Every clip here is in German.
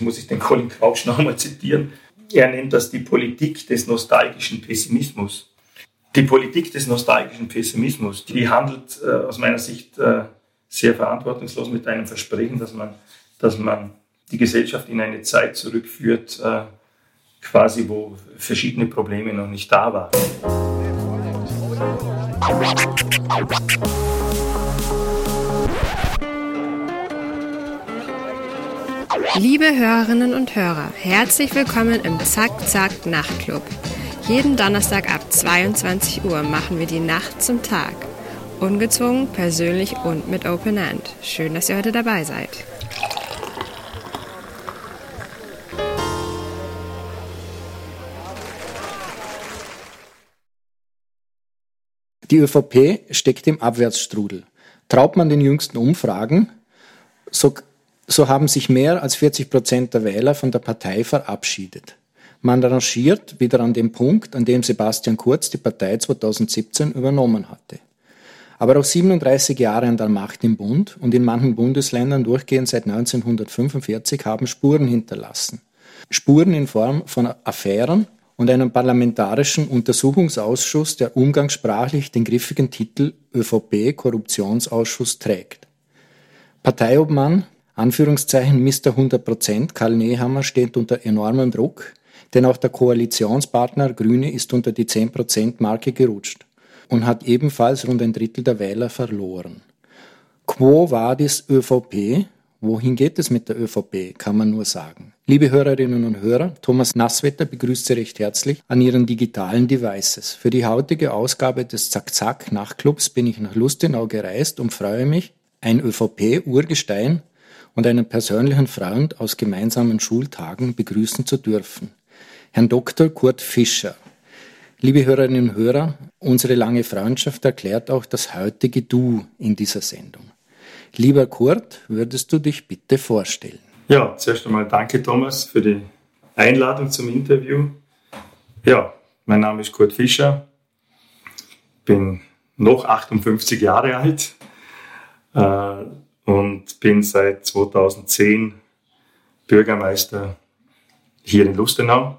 muss ich den Colin Crouch nochmal zitieren. Er nennt das die Politik des nostalgischen Pessimismus. Die Politik des nostalgischen Pessimismus, die handelt äh, aus meiner Sicht äh, sehr verantwortungslos mit einem Versprechen, dass man, dass man die Gesellschaft in eine Zeit zurückführt, äh, quasi wo verschiedene Probleme noch nicht da waren. Liebe Hörerinnen und Hörer, herzlich willkommen im Zack Zack Nachtclub. Jeden Donnerstag ab 22 Uhr machen wir die Nacht zum Tag. Ungezwungen, persönlich und mit Open End. Schön, dass ihr heute dabei seid. Die ÖVP steckt im Abwärtsstrudel. Traut man den jüngsten Umfragen, so so haben sich mehr als 40 Prozent der Wähler von der Partei verabschiedet. Man rangiert wieder an dem Punkt, an dem Sebastian Kurz die Partei 2017 übernommen hatte. Aber auch 37 Jahre an der Macht im Bund und in manchen Bundesländern durchgehend seit 1945 haben Spuren hinterlassen. Spuren in Form von Affären und einem parlamentarischen Untersuchungsausschuss, der umgangssprachlich den griffigen Titel ÖVP Korruptionsausschuss trägt. Parteiobmann Anführungszeichen Mr. 100% Karl Nehammer steht unter enormem Druck, denn auch der Koalitionspartner Grüne ist unter die 10% Marke gerutscht und hat ebenfalls rund ein Drittel der Wähler verloren. Quo vadis ÖVP? Wohin geht es mit der ÖVP, kann man nur sagen. Liebe Hörerinnen und Hörer, Thomas Nasswetter begrüßt Sie recht herzlich an Ihren digitalen Devices. Für die heutige Ausgabe des Zack-Zack Nachtclubs bin ich nach Lustenau gereist und freue mich, ein ÖVP-Urgestein und einen persönlichen Freund aus gemeinsamen Schultagen begrüßen zu dürfen. Herrn Dr. Kurt Fischer. Liebe Hörerinnen und Hörer, unsere lange Freundschaft erklärt auch das heutige Du in dieser Sendung. Lieber Kurt, würdest du dich bitte vorstellen? Ja, zuerst einmal danke Thomas für die Einladung zum Interview. Ja, mein Name ist Kurt Fischer, bin noch 58 Jahre alt, äh, und bin seit 2010 Bürgermeister hier in Lustenau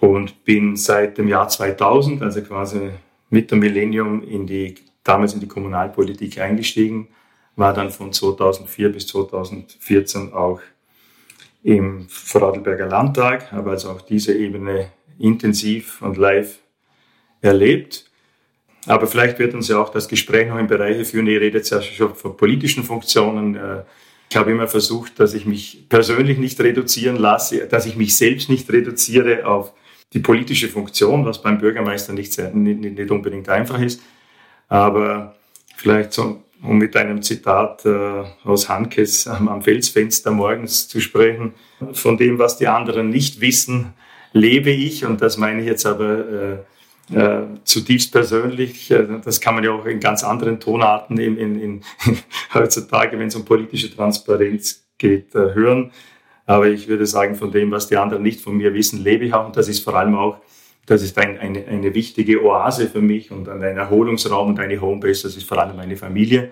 und bin seit dem Jahr 2000, also quasi mit dem Millennium, in die, damals in die Kommunalpolitik eingestiegen, war dann von 2004 bis 2014 auch im Vorarlberger Landtag, habe also auch diese Ebene intensiv und live erlebt aber vielleicht wird uns ja auch das Gespräch noch in Bereiche führen. Ihr redet ja schon von politischen Funktionen. Äh, ich habe immer versucht, dass ich mich persönlich nicht reduzieren lasse, dass ich mich selbst nicht reduziere auf die politische Funktion, was beim Bürgermeister nicht, sehr, nicht, unbedingt einfach ist. Aber vielleicht so, um mit einem Zitat äh, aus Hankes am Felsfenster morgens zu sprechen, von dem, was die anderen nicht wissen, lebe ich. Und das meine ich jetzt aber äh, zutiefst persönlich. Äh, das kann man ja auch in ganz anderen Tonarten in, in, in heutzutage, wenn es um politische Transparenz geht, äh, hören. Aber ich würde sagen, von dem, was die anderen nicht von mir wissen, lebe ich auch. Und das ist vor allem auch, das ist ein, eine, eine wichtige Oase für mich und ein Erholungsraum und eine Homebase. Das ist vor allem meine Familie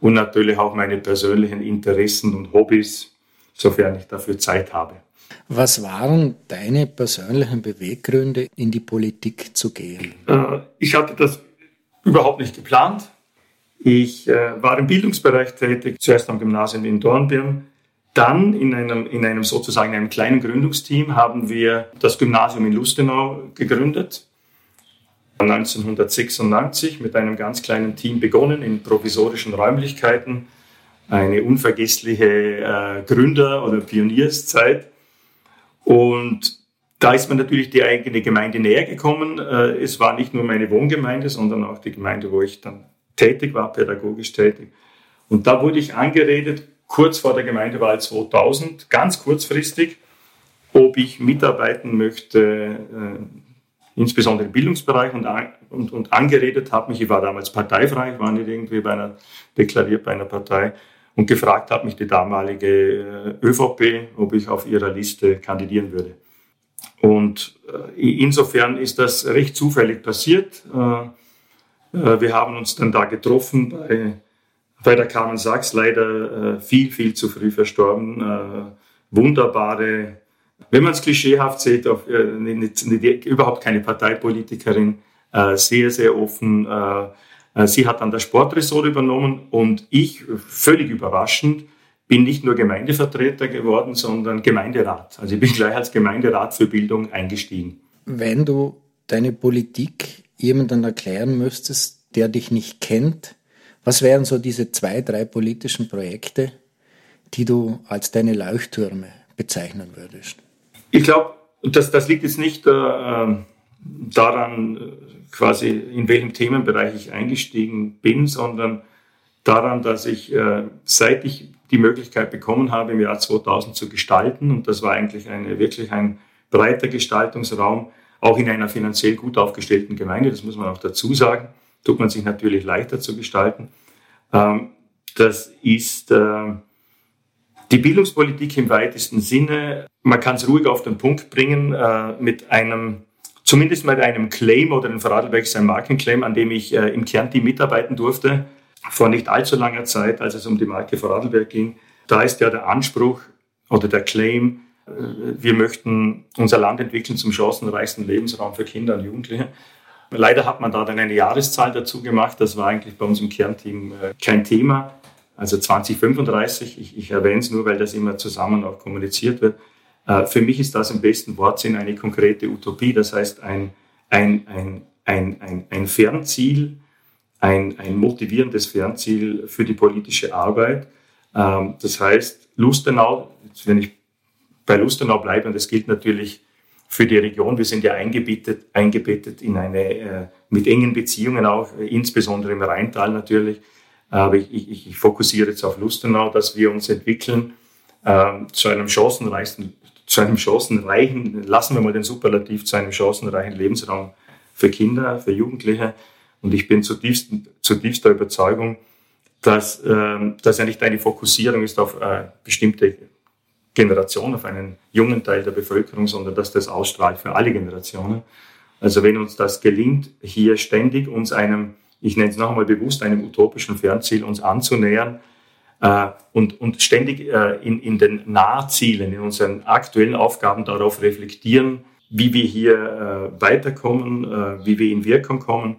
und natürlich auch meine persönlichen Interessen und Hobbys, sofern ich dafür Zeit habe. Was waren deine persönlichen Beweggründe, in die Politik zu gehen? Äh, ich hatte das überhaupt nicht geplant. Ich äh, war im Bildungsbereich tätig, zuerst am Gymnasium in Dornbirn. Dann in einem, in einem sozusagen einem kleinen Gründungsteam haben wir das Gymnasium in Lustenau gegründet. 1996 mit einem ganz kleinen Team begonnen in provisorischen Räumlichkeiten. Eine unvergessliche äh, Gründer- oder Pionierszeit. Und da ist mir natürlich die eigene Gemeinde näher gekommen. Äh, es war nicht nur meine Wohngemeinde, sondern auch die Gemeinde, wo ich dann tätig war, pädagogisch tätig. Und da wurde ich angeredet, kurz vor der Gemeindewahl 2000, ganz kurzfristig, ob ich mitarbeiten möchte, äh, insbesondere im Bildungsbereich und, angeredet habe mich, ich war damals parteifrei, ich war nicht irgendwie bei einer, deklariert bei einer Partei, und gefragt hat mich die damalige äh, ÖVP, ob ich auf ihrer Liste kandidieren würde. Und äh, insofern ist das recht zufällig passiert. Äh, wir haben uns dann da getroffen bei bei der Carmen Sachs leider viel, viel zu früh verstorben. Wunderbare, wenn man es klischeehaft sieht, auf, überhaupt keine Parteipolitikerin, sehr, sehr offen. Äh, äh, sie hat dann das Sportressort übernommen und ich, völlig überraschend, bin nicht nur Gemeindevertreter geworden, sondern Gemeinderat. Also ich bin gleich als Gemeinderat für Bildung eingestiegen. Wenn du deine Politik jemandem erklären müsstest, der dich nicht kennt, was wären so diese zwei, drei politischen Projekte, die du als deine Leuchttürme bezeichnen würdest? Ich glaube, das, das liegt jetzt nicht äh, daran, quasi in welchem Themenbereich ich eingestiegen bin, sondern daran, dass ich, äh, seit ich die Möglichkeit bekommen habe, im Jahr 2000 zu gestalten, und das war eigentlich eine, wirklich ein breiter Gestaltungsraum, auch in einer finanziell gut aufgestellten Gemeinde, das muss man auch dazu sagen, tut man sich natürlich leichter zu gestalten. Ähm, das ist äh, die Bildungspolitik im weitesten Sinne. Man kann es ruhig auf den Punkt bringen äh, mit einem, zumindest mit einem Claim oder ein Vorarlberg sein Markenclaim, an dem ich äh, im Kernteam mitarbeiten durfte, vor nicht allzu langer Zeit, als es um die Marke Vorarlberg ging. Da ist ja der Anspruch oder der Claim, äh, wir möchten unser Land entwickeln zum chancenreichsten Lebensraum für Kinder und Jugendliche. Leider hat man da dann eine Jahreszahl dazu gemacht. Das war eigentlich bei uns im Kernteam äh, kein Thema. Also 2035, ich, ich erwähne es nur, weil das immer zusammen auch kommuniziert wird. Äh, für mich ist das im besten Wortsinn eine konkrete Utopie. Das heißt, ein, ein, ein, ein, ein, ein Fernziel, ein, ein motivierendes Fernziel für die politische Arbeit. Ähm, das heißt, Lustenau, wenn ich bei Lustenau bleibe, und das gilt natürlich für die Region. Wir sind ja eingebettet, eingebettet in eine, äh, mit engen Beziehungen auch, insbesondere im Rheintal natürlich. Aber ich, ich, ich fokussiere jetzt auf Lustenau, dass wir uns entwickeln äh, zu einem chancenreichen, zu einem chancenreichen, lassen wir mal den Superlativ, zu einem chancenreichen Lebensraum für Kinder, für Jugendliche. Und ich bin zutiefst, zutiefster Überzeugung, dass äh, das ja nicht eine Fokussierung ist auf äh, bestimmte Generation, auf einen jungen Teil der Bevölkerung, sondern dass das ausstrahlt für alle Generationen. Also wenn uns das gelingt, hier ständig uns einem, ich nenne es noch einmal bewusst, einem utopischen Fernziel uns anzunähern äh, und, und ständig äh, in, in den Nahzielen, in unseren aktuellen Aufgaben darauf reflektieren, wie wir hier äh, weiterkommen, wie wir in Wirkung kommen,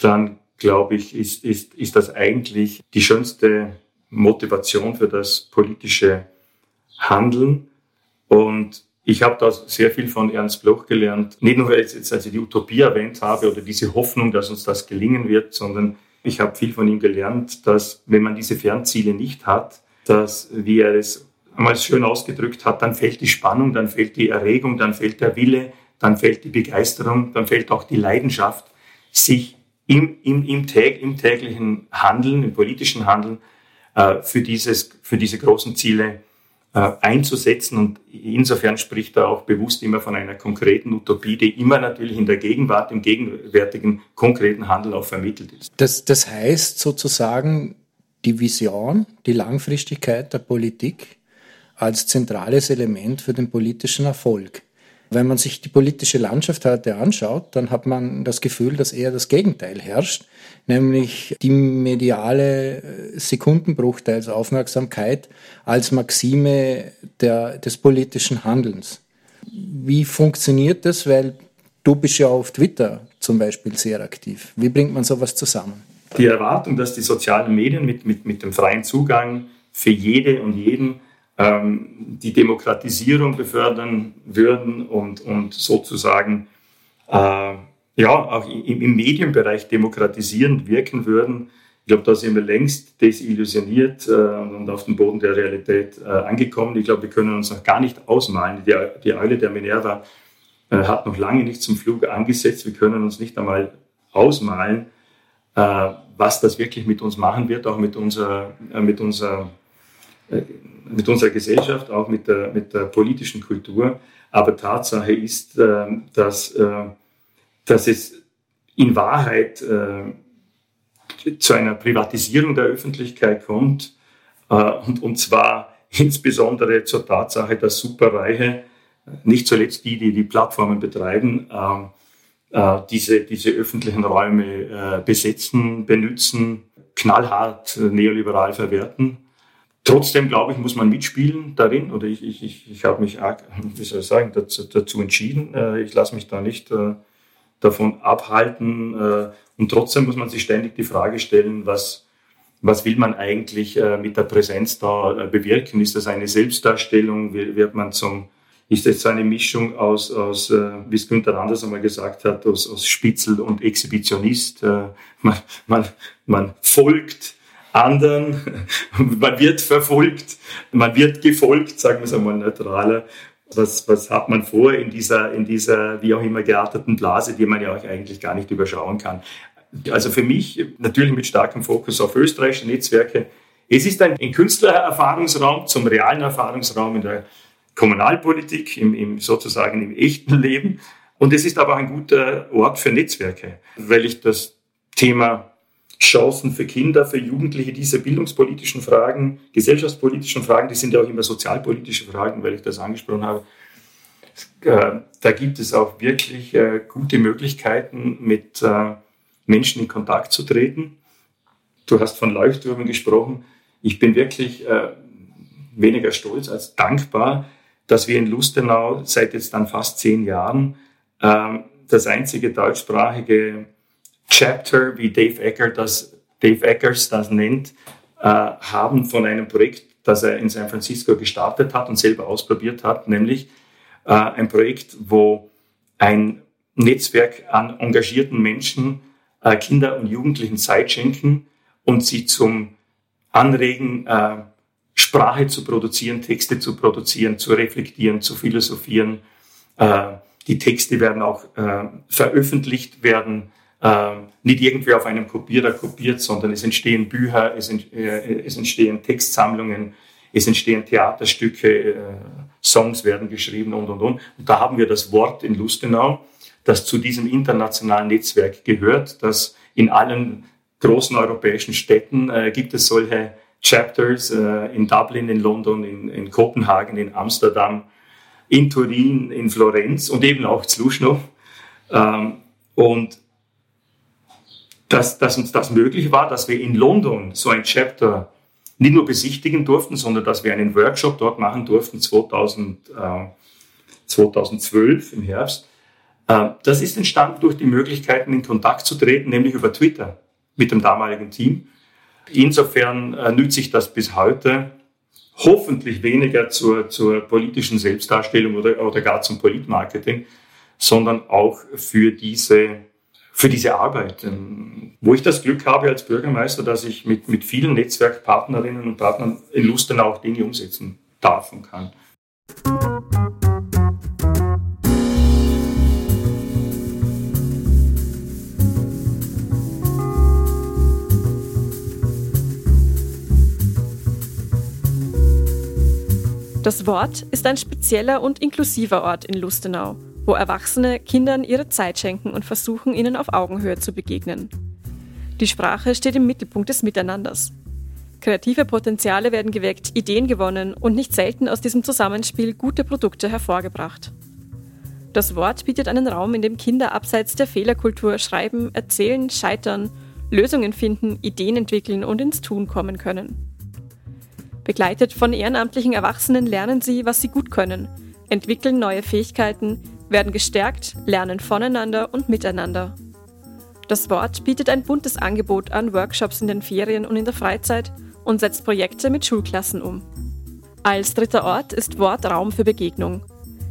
dann glaube ich, ist, ist, ist das eigentlich die schönste Motivation für das politische handeln. Und ich habe da sehr viel von Ernst Bloch gelernt. Nicht nur, weil ich jetzt also die Utopie erwähnt habe oder diese Hoffnung, dass uns das gelingen wird, sondern ich habe viel von ihm gelernt, dass wenn man diese Fernziele nicht hat, dass, wie er es einmal schön ausgedrückt hat, dann fällt die Spannung, dann fällt die Erregung, dann fällt der Wille, dann fällt die Begeisterung, dann fällt auch die Leidenschaft, sich im, im, im, täg, im täglichen Handeln, im politischen Handeln äh, für, dieses, für diese großen Ziele einzusetzen. Und insofern spricht er auch bewusst immer von einer konkreten Utopie, die immer natürlich in der Gegenwart, im gegenwärtigen konkreten Handel auch vermittelt ist. Das, das heißt sozusagen die Vision, die Langfristigkeit der Politik als zentrales Element für den politischen Erfolg. Wenn man sich die politische Landschaft heute anschaut, dann hat man das Gefühl, dass eher das Gegenteil herrscht, nämlich die mediale äh, Sekundenbruchteils Aufmerksamkeit als Maxime der, des politischen Handelns. Wie funktioniert das? Weil du bist ja auf Twitter zum Beispiel sehr aktiv. Wie bringt man sowas zusammen? Die Erwartung, dass die sozialen Medien mit, mit, mit dem freien Zugang für jede und jeden ähm, die Demokratisierung befördern würden und, und sozusagen äh, ja, auch im, im Medienbereich demokratisierend wirken würden. Ich glaube, da sind wir längst desillusioniert äh, und auf dem Boden der Realität äh, angekommen. Ich glaube, wir können uns noch gar nicht ausmalen. Die, die Eule der Minerva äh, hat noch lange nicht zum Flug angesetzt. Wir können uns nicht einmal ausmalen, äh, was das wirklich mit uns machen wird, auch mit unserer, äh, mit unserer mit unserer Gesellschaft, auch mit der, mit der politischen Kultur. Aber Tatsache ist, äh, dass, äh, dass es in Wahrheit zu einer Privatisierung der Öffentlichkeit kommt. Und, und zwar insbesondere zur Tatsache, dass Superreiche, nicht zuletzt die, die die Plattformen betreiben, diese, diese öffentlichen Räume besetzen, benutzen, knallhart neoliberal verwerten. Trotzdem, glaube ich, muss man mitspielen darin, oder ich, ich, ich, ich habe mich, wie soll ich sagen, dazu, dazu entschieden. Ich lasse mich da nicht davon abhalten. Und trotzdem muss man sich ständig die Frage stellen, was, was will man eigentlich mit der Präsenz da bewirken? Ist das eine Selbstdarstellung? Wird man zum ist so eine Mischung aus, aus äh, wie es Günther Anders einmal gesagt hat, aus, aus Spitzel und Exhibitionist. Äh, man, man, man folgt anderen, man wird verfolgt, man wird gefolgt, sagen wir es einmal neutraler. Was, was hat man vor in dieser, in dieser, wie auch immer gearteten Blase, die man ja auch eigentlich gar nicht überschauen kann. Also für mich natürlich mit starkem Fokus auf österreichische Netzwerke. Es ist ein, ein Künstlererfahrungsraum zum realen Erfahrungsraum in der Kommunalpolitik, im, im sozusagen im echten Leben. Und es ist aber auch ein guter Ort für Netzwerke, weil ich das Thema Chancen für Kinder, für Jugendliche, diese bildungspolitischen Fragen, gesellschaftspolitischen Fragen, die sind ja auch immer sozialpolitische Fragen, weil ich das angesprochen habe. Äh, da gibt es auch wirklich äh, gute Möglichkeiten, mit äh, Menschen in Kontakt zu treten. Du hast von Leuchttürmen gesprochen. Ich bin wirklich weniger stolz als dankbar, dass wir in Lustenau seit jetzt dann fast zehn Jahren das einzige deutschsprachige Chapter, wie Dave, Ecker das, Dave Eckers das nennt, äh, haben von einem Projekt, das er in San Francisco gestartet hat und selber ausprobiert hat, nämlich äh, ein Projekt, wo ein Netzwerk an engagierten Menschen äh, Kinder und Jugendlichen Zeit schenken und sie zum Anregen äh, Sprache zu produzieren, Texte zu produzieren, zu reflektieren, zu philosophieren. Äh, die Texte werden auch äh, veröffentlicht, werden äh, nicht irgendwie auf einem Kopierer kopiert, sondern es entstehen Bücher, es, entstehen Textsammlungen, es entstehen Theaterstücke, Songs werden geschrieben und, und, und. Und da haben wir das Wort in Lustenau, das zu diesem internationalen Netzwerk gehört, dass in allen großen europäischen Städten gibt es solche Chapters äh, in Dublin, in London, in, in, Kopenhagen, in Amsterdam, in Turin, in Florenz und eben auch Zluschnow. Ähm, und dass, dass uns das möglich war, dass wir in London so ein Chapter nicht nur besichtigen durften, sondern dass wir einen Workshop dort machen durften 2000, äh, 2012 im Herbst. Äh, das ist entstanden durch die Möglichkeiten, in Kontakt zu treten, nämlich über Twitter mit dem damaligen Team. Insofern äh, nütze ich das bis heute hoffentlich weniger zur, zur politischen Selbstdarstellung oder, oder gar zum Politmarketing, sondern auch für diese, für diese Arbeit. Ähm, wo ich das Glück habe als Bürgermeister, dass ich mit, mit vielen Netzwerkpartnerinnen und Partnern in Lustenau auch Dinge umsetzen darf und kann. Das Wort ist ein spezieller und inklusiver Ort in Lustenau, wo Erwachsene Kindern ihre Zeit schenken und versuchen, ihnen auf Augenhöhe zu begegnen. Die Sprache steht im Mittelpunkt des Miteinanders. Kreative Potenziale werden geweckt, Ideen gewonnen und nicht selten aus diesem Zusammenspiel gute Produkte hervorgebracht. Das Wort bietet einen Raum, in dem Kinder abseits der Fehlerkultur schreiben, erzählen, scheitern, Lösungen finden, Ideen entwickeln und ins Tun kommen können. Begleitet von ehrenamtlichen Erwachsenen lernen sie, was sie gut können, entwickeln neue Fähigkeiten, werden gestärkt, lernen voneinander und miteinander. Das Wort bietet ein buntes Angebot an Workshops in den Ferien und in der Freizeit und setzt Projekte mit Schulklassen um. Als dritter Ort ist Wort Raum für Begegnung.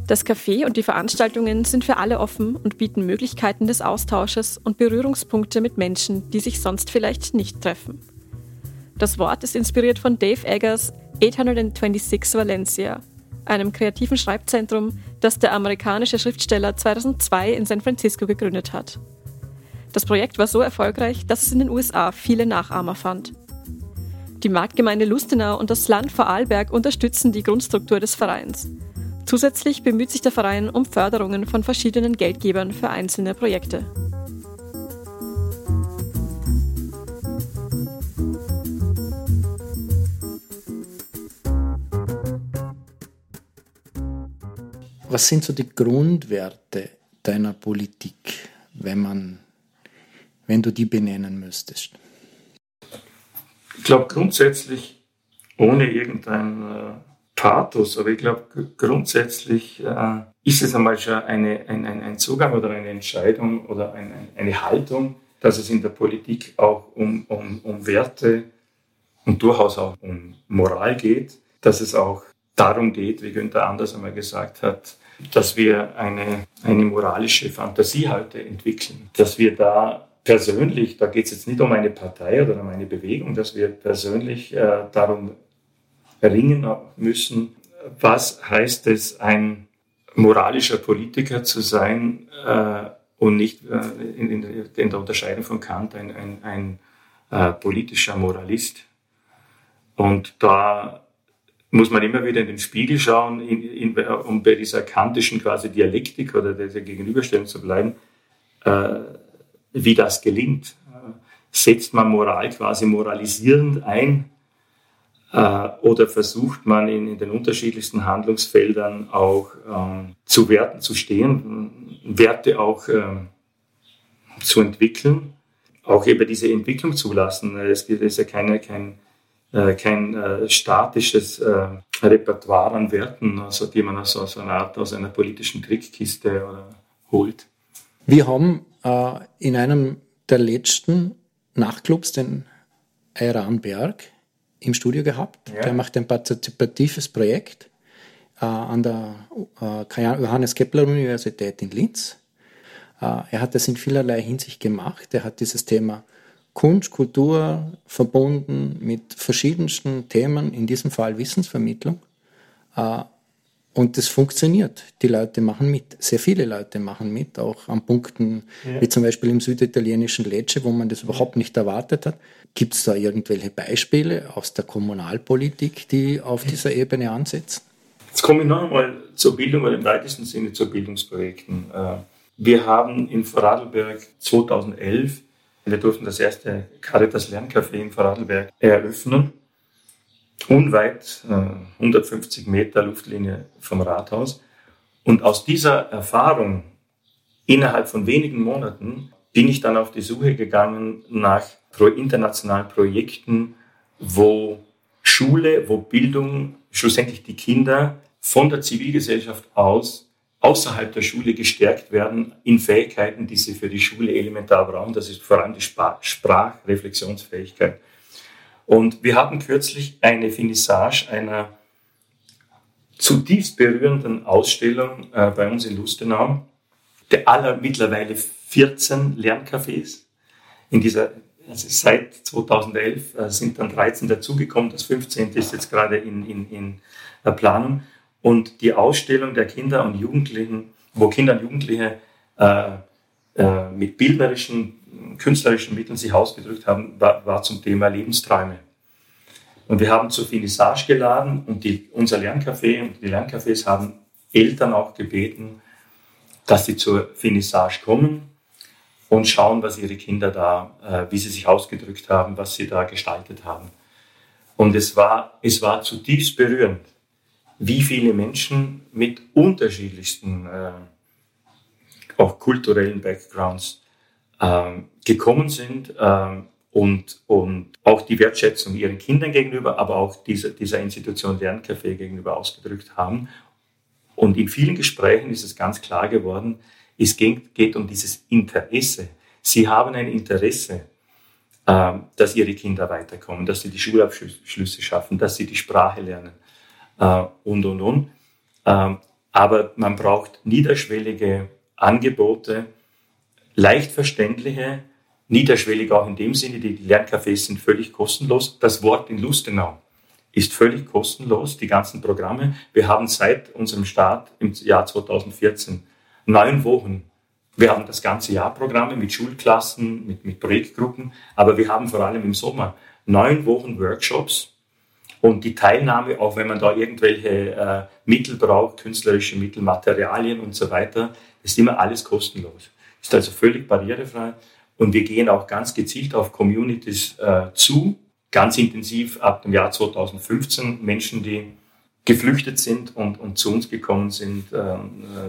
Das Café und die Veranstaltungen sind für alle offen und bieten Möglichkeiten des Austausches und Berührungspunkte mit Menschen, die sich sonst vielleicht nicht treffen. Das Wort ist inspiriert von Dave Eggers 826 Valencia, einem kreativen Schreibzentrum, das der amerikanische Schriftsteller 2002 in San Francisco gegründet hat. Das Projekt war so erfolgreich, dass es in den USA viele Nachahmer fand. Die Marktgemeinde Lustenau und das Land Vorarlberg unterstützen die Grundstruktur des Vereins. Zusätzlich bemüht sich der Verein um Förderungen von verschiedenen Geldgebern für einzelne Projekte. Was sind so die Grundwerte deiner Politik, wenn man, wenn du die benennen müsstest? Ich glaube grundsätzlich, ohne irgendein äh, Pathos, aber ich glaube grundsätzlich äh, ist es einmal schon eine, ein, ein, ein Zugang oder eine Entscheidung oder ein, eine Haltung, dass es in der Politik auch um, um, um Werte und durchaus auch um Moral geht, dass es auch darum geht, wie Günther Anders einmal gesagt hat, dass wir eine, eine moralische Fantasie heute entwickeln, dass wir da persönlich, da geht es jetzt nicht um eine Partei oder um eine Bewegung, dass wir persönlich äh, darum ringen müssen, was heißt es, ein moralischer Politiker zu sein äh, und nicht äh, in, in, der Unterscheidung von Kant ein, ein, ein äh, politischer Moralist. Und da muss man immer wieder in den Spiegel schauen, in, in, um bei dieser kantischen quasi Dialektik oder dieser Gegenüberstellung zu bleiben, äh, wie das gelingt. Setzt man Moral quasi moralisierend ein äh, oder versucht man in, in, den unterschiedlichsten Handlungsfeldern auch äh, zu Werten zu stehen, Werte auch äh, zu entwickeln, auch eben diese Entwicklung zulassen. Es ist ja keine, kein, kein äh, statisches äh, Repertoire an Werten, also die man also aus einer Art aus einer politischen Trickkiste holt. Wir haben in einem der letzten Nachtclubs, den Eiran Berg, im Studio gehabt. Ja. Der macht ein partizipatives Projekt äh, an der äh, Johannes Kepler Universität in Linz. Äh, er hat das in vielerlei Hinsicht gemacht. Er hat dieses Thema Kunst, Kultur verbunden mit verschiedensten Themen, in diesem Fall Wissensvermittlung. Äh, und das funktioniert. Die Leute machen mit. Sehr viele Leute machen mit, auch an Punkten ja. wie zum Beispiel im süditalienischen Lecce, wo man das überhaupt nicht erwartet hat. Gibt es da irgendwelche Beispiele aus der Kommunalpolitik, die auf dieser Ebene ansetzen? Jetzt komme ich noch einmal zur Bildung oder im weitesten Sinne zu Bildungsprojekten. Äh, wir haben in Vorarlberg 2011, wir durften das erste Caritas Lerncafé in Vorarlberg eröffnen unweit, 150 äh, Meter Luftlinie vom Rathaus. Und aus dieser Erfahrung innerhalb von wenigen Monaten bin ich dann auf die Suche gegangen nach internationalen Projekten, wo Schule, wo Bildung, schlussendlich die Kinder von der Zivilgesellschaft aus außerhalb der Schule gestärkt werden in Fähigkeiten, die sie für die Schule elementar brauchen. Das ist vor allem die Sprachreflexionsfähigkeit. Und wir hatten kürzlich eine Finissage einer zutiefst berührenden Ausstellung äh, bei uns in Lustenau, der aller mittlerweile 14 Lerncafés. In dieser, also seit 2011 äh, sind dann 13 dazugekommen, das 15. ist jetzt gerade in, in, in der Planung. Und die Ausstellung der Kinder und Jugendlichen, wo Kinder und Jugendliche äh, äh, mit bildnerischen künstlerischen Mitteln sich ausgedrückt haben, war, war zum Thema Lebensträume. Und wir haben zur Finissage geladen und die, unser Lerncafé und die Lerncafés haben Eltern auch gebeten, dass sie zur Finissage kommen und schauen, was ihre Kinder da, äh, wie sie sich ausgedrückt haben, was sie da gestaltet haben. Und es war, es war zutiefst berührend, wie viele Menschen mit unterschiedlichsten, äh, auch kulturellen Backgrounds ähm, gekommen sind ähm, und, und auch die Wertschätzung ihren Kindern gegenüber, aber auch dieser, dieser Institution Lerncafé gegenüber ausgedrückt haben. Und in vielen Gesprächen ist es ganz klar geworden, es geht, geht um dieses Interesse. Sie haben ein Interesse, ähm, dass ihre Kinder weiterkommen, dass sie die Schulabschlüsse schaffen, dass sie die Sprache lernen äh, und, und, und. Ähm, aber man braucht niederschwellige Angebote, leicht verständliche, niederschwellig auch in dem Sinne, die Lerncafés sind völlig kostenlos. Das Wort in Lustenau ist völlig kostenlos, die ganzen Programme. Wir haben seit unserem Start im Jahr 2014 neun Wochen. Wir haben das ganze Jahr Programme mit Schulklassen, mit, mit Projektgruppen, aber wir haben vor allem im Sommer neun Wochen Workshops und die Teilnahme, auch wenn man da irgendwelche äh, Mittel braucht, künstlerische Mittel, Materialien und so weiter, ist immer alles kostenlos. Ist also völlig barrierefrei. Und wir gehen auch ganz gezielt auf Communities äh, zu, ganz intensiv ab dem Jahr 2015. Menschen, die geflüchtet sind und, und zu uns gekommen sind äh,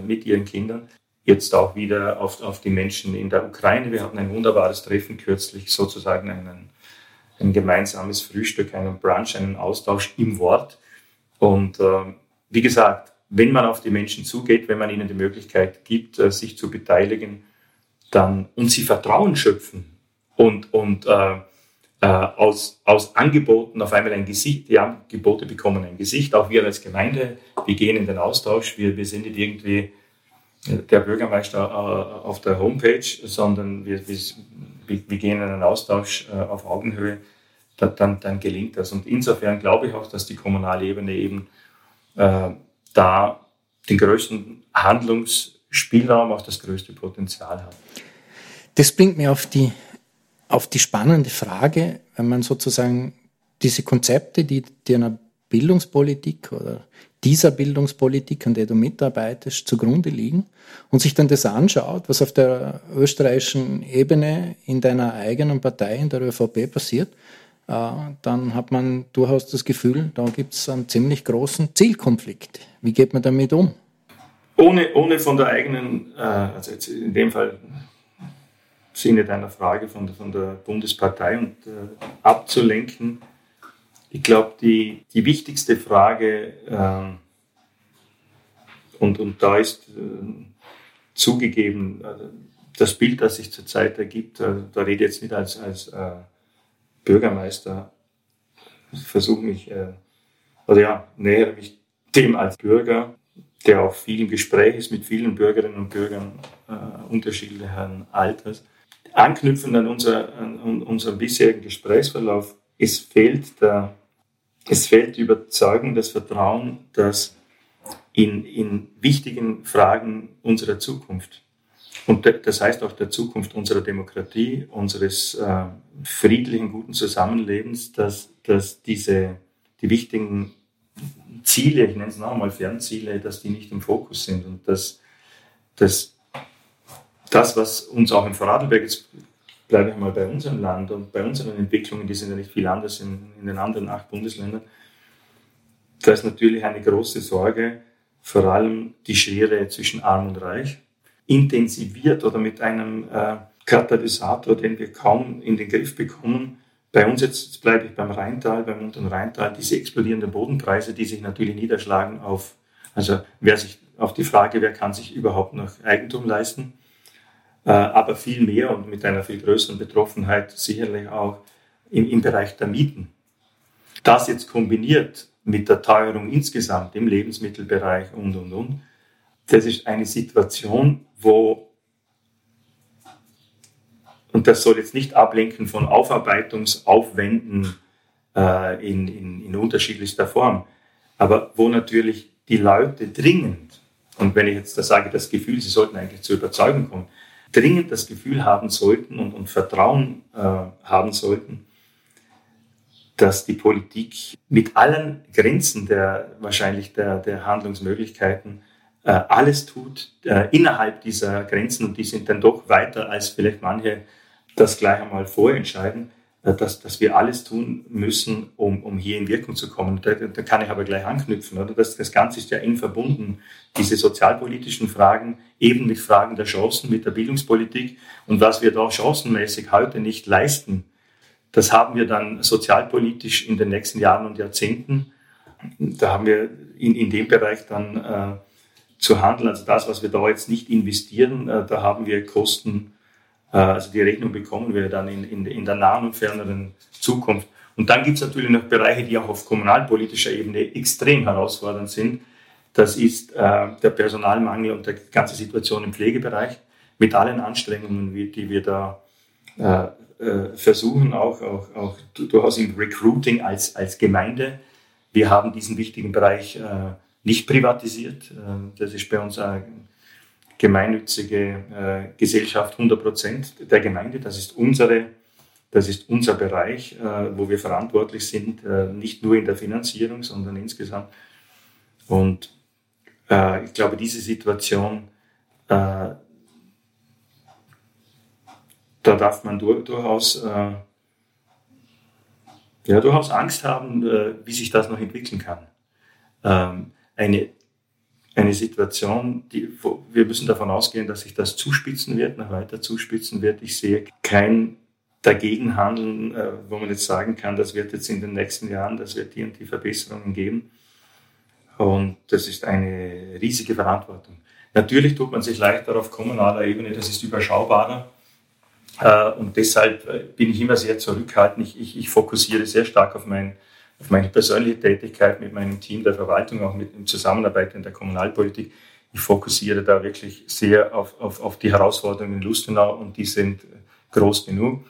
mit ihren Kindern. Jetzt auch wieder auf, auf die Menschen in der Ukraine. Wir hatten ein wunderbares Treffen kürzlich, sozusagen einen, ein gemeinsames Frühstück, einen Brunch, einen Austausch im Wort. Und äh, wie gesagt, wenn man auf die Menschen zugeht, wenn man ihnen die Möglichkeit gibt, äh, sich zu beteiligen, dann und sie Vertrauen schöpfen und, und äh, äh, aus, aus Angeboten auf einmal ein Gesicht, die Angebote bekommen ein Gesicht, auch wir als Gemeinde, wir gehen in den Austausch, wir, wir sind nicht irgendwie der Bürgermeister äh, auf der Homepage, sondern wir, wir, wir gehen in einen Austausch äh, auf Augenhöhe, dann, dann gelingt das. Und insofern glaube ich auch, dass die kommunale Ebene eben äh, da den größten Handlungsspielraum, auch das größte Potenzial hat. Das bringt mir auf die, auf die spannende Frage, wenn man sozusagen diese Konzepte, die, die einer Bildungspolitik oder dieser Bildungspolitik, an der du mitarbeitest, zugrunde liegen und sich dann das anschaut, was auf der österreichischen Ebene in deiner eigenen Partei, in der ÖVP passiert, äh, dann hat man durchaus das Gefühl, da gibt es einen ziemlich großen Zielkonflikt. Wie geht man damit um? Ohne, ohne von der eigenen, äh, also jetzt in dem Fall Sinne deiner Frage von, von der Bundespartei und äh, abzulenken, ich glaube, die, die wichtigste Frage, äh, und, und da ist äh, zugegeben, äh, das Bild, das sich zurzeit ergibt, äh, da rede ich jetzt nicht als, als äh, Bürgermeister, versuche mich, äh, oder ja, nähere mich dem als Bürger, der auch viel im Gespräch ist mit vielen Bürgerinnen und Bürgern unterschiedlichen Alters. Anknüpfend an, unser, an unseren bisherigen Gesprächsverlauf, es fehlt der es fehlt die Überzeugung, das Vertrauen, dass in, in wichtigen Fragen unserer Zukunft, und das heißt auch der Zukunft unserer Demokratie, unseres äh, friedlichen, guten Zusammenlebens, dass, dass diese, die wichtigen Ziele, ich nenne es nochmal Fernziele, dass die nicht im Fokus sind und dass, dass das, was uns auch in Vorarlberg jetzt bleibe ich mal bei unserem Land und bei unseren Entwicklungen, die sind ja nicht viel anders in, in den anderen acht Bundesländern. Da ist natürlich eine große Sorge, vor allem die Schere zwischen Arm und Reich, intensiviert oder mit einem äh, Katalysator, den wir kaum in den Griff bekommen. Bei uns jetzt, bleibe ich beim Rheintal, beim unteren Rheintal, diese explodierenden Bodenpreise, die sich natürlich niederschlagen auf, also wer sich auf die Frage, wer kann sich überhaupt noch Eigentum leisten, aber viel mehr und mit einer viel größeren Betroffenheit sicherlich auch im, im Bereich der Mieten. Das jetzt kombiniert mit der Teuerung insgesamt im Lebensmittelbereich und, und, und, das ist eine Situation, wo, und das soll jetzt nicht ablenken von Aufarbeitungsaufwänden äh, in, in, in unterschiedlichster Form, aber wo natürlich die Leute dringend, und wenn ich jetzt da sage, das Gefühl, sie sollten eigentlich zur Überzeugung kommen, dringend das Gefühl haben sollten und, und Vertrauen äh, haben sollten, dass die Politik mit allen Grenzen der wahrscheinlich der, der Handlungsmöglichkeiten äh, alles tut äh, innerhalb dieser Grenzen. Und die sind dann doch weiter als vielleicht manche das gleich einmal vorentscheiden, dass, dass wir alles tun müssen, um, um hier in Wirkung zu kommen. Da, da kann ich aber gleich anknüpfen. Oder? Das, das Ganze ist ja eng verbunden, diese sozialpolitischen Fragen, eben mit Fragen der Chancen, mit der Bildungspolitik. Und was wir da chancenmäßig heute nicht leisten, das haben wir dann sozialpolitisch in den nächsten Jahren und Jahrzehnten. Da haben wir in, in dem Bereich dann äh, zu handeln. Also das, was wir da jetzt nicht investieren, äh, da haben wir Kosten äh, also die Rechnung bekommen wir dann in, in, in der nahen und ferneren Zukunft. Und dann gibt es natürlich noch Bereiche, die auch auf kommunalpolitischer Ebene extrem herausfordernd sind. Das ist äh, der Personalmangel und die ganze Situation im Pflegebereich mit allen Anstrengungen, die wir da äh, äh, versuchen, auch, auch, auch durchaus im Recruiting als, als Gemeinde. Wir haben diesen wichtigen Bereich äh, nicht privatisiert. Äh, das ist bei uns ein gemeinnützige äh, Gesellschaft 100 Prozent der Gemeinde. Das ist unsere, das ist unser Bereich, äh, wo wir verantwortlich sind, äh, nicht nur in der Finanzierung, sondern insgesamt. Und äh, ich glaube, diese Situation, äh, da darf man durch, durchaus, äh, ja, durchaus Angst haben, wie sich das noch entwickeln kann. Ähm, eine eine Situation, die, wir müssen davon ausgehen, dass sich das zuspitzen wird, noch weiter zuspitzen wird. Ich sehe kein dagegen handeln, äh, wo man jetzt sagen kann, das wird jetzt in den nächsten Jahren, das wird die und die Verbesserungen geben. Und das ist eine riesige Verantwortung. Natürlich tut man sich leichter auf kommunaler Ebene, das ist überschaubarer. Äh, und deshalb äh, bin ich immer sehr zurückhaltend. Ich, ich, ich fokussiere sehr stark auf, mein, auf meine persönliche Tätigkeit mit meinem Team der Verwaltung, auch mit in Zusammenarbeit in der Kommunalpolitik. Ich fokussiere da wirklich sehr auf, auf, auf die Herausforderungen in Lustenau und die sind groß genug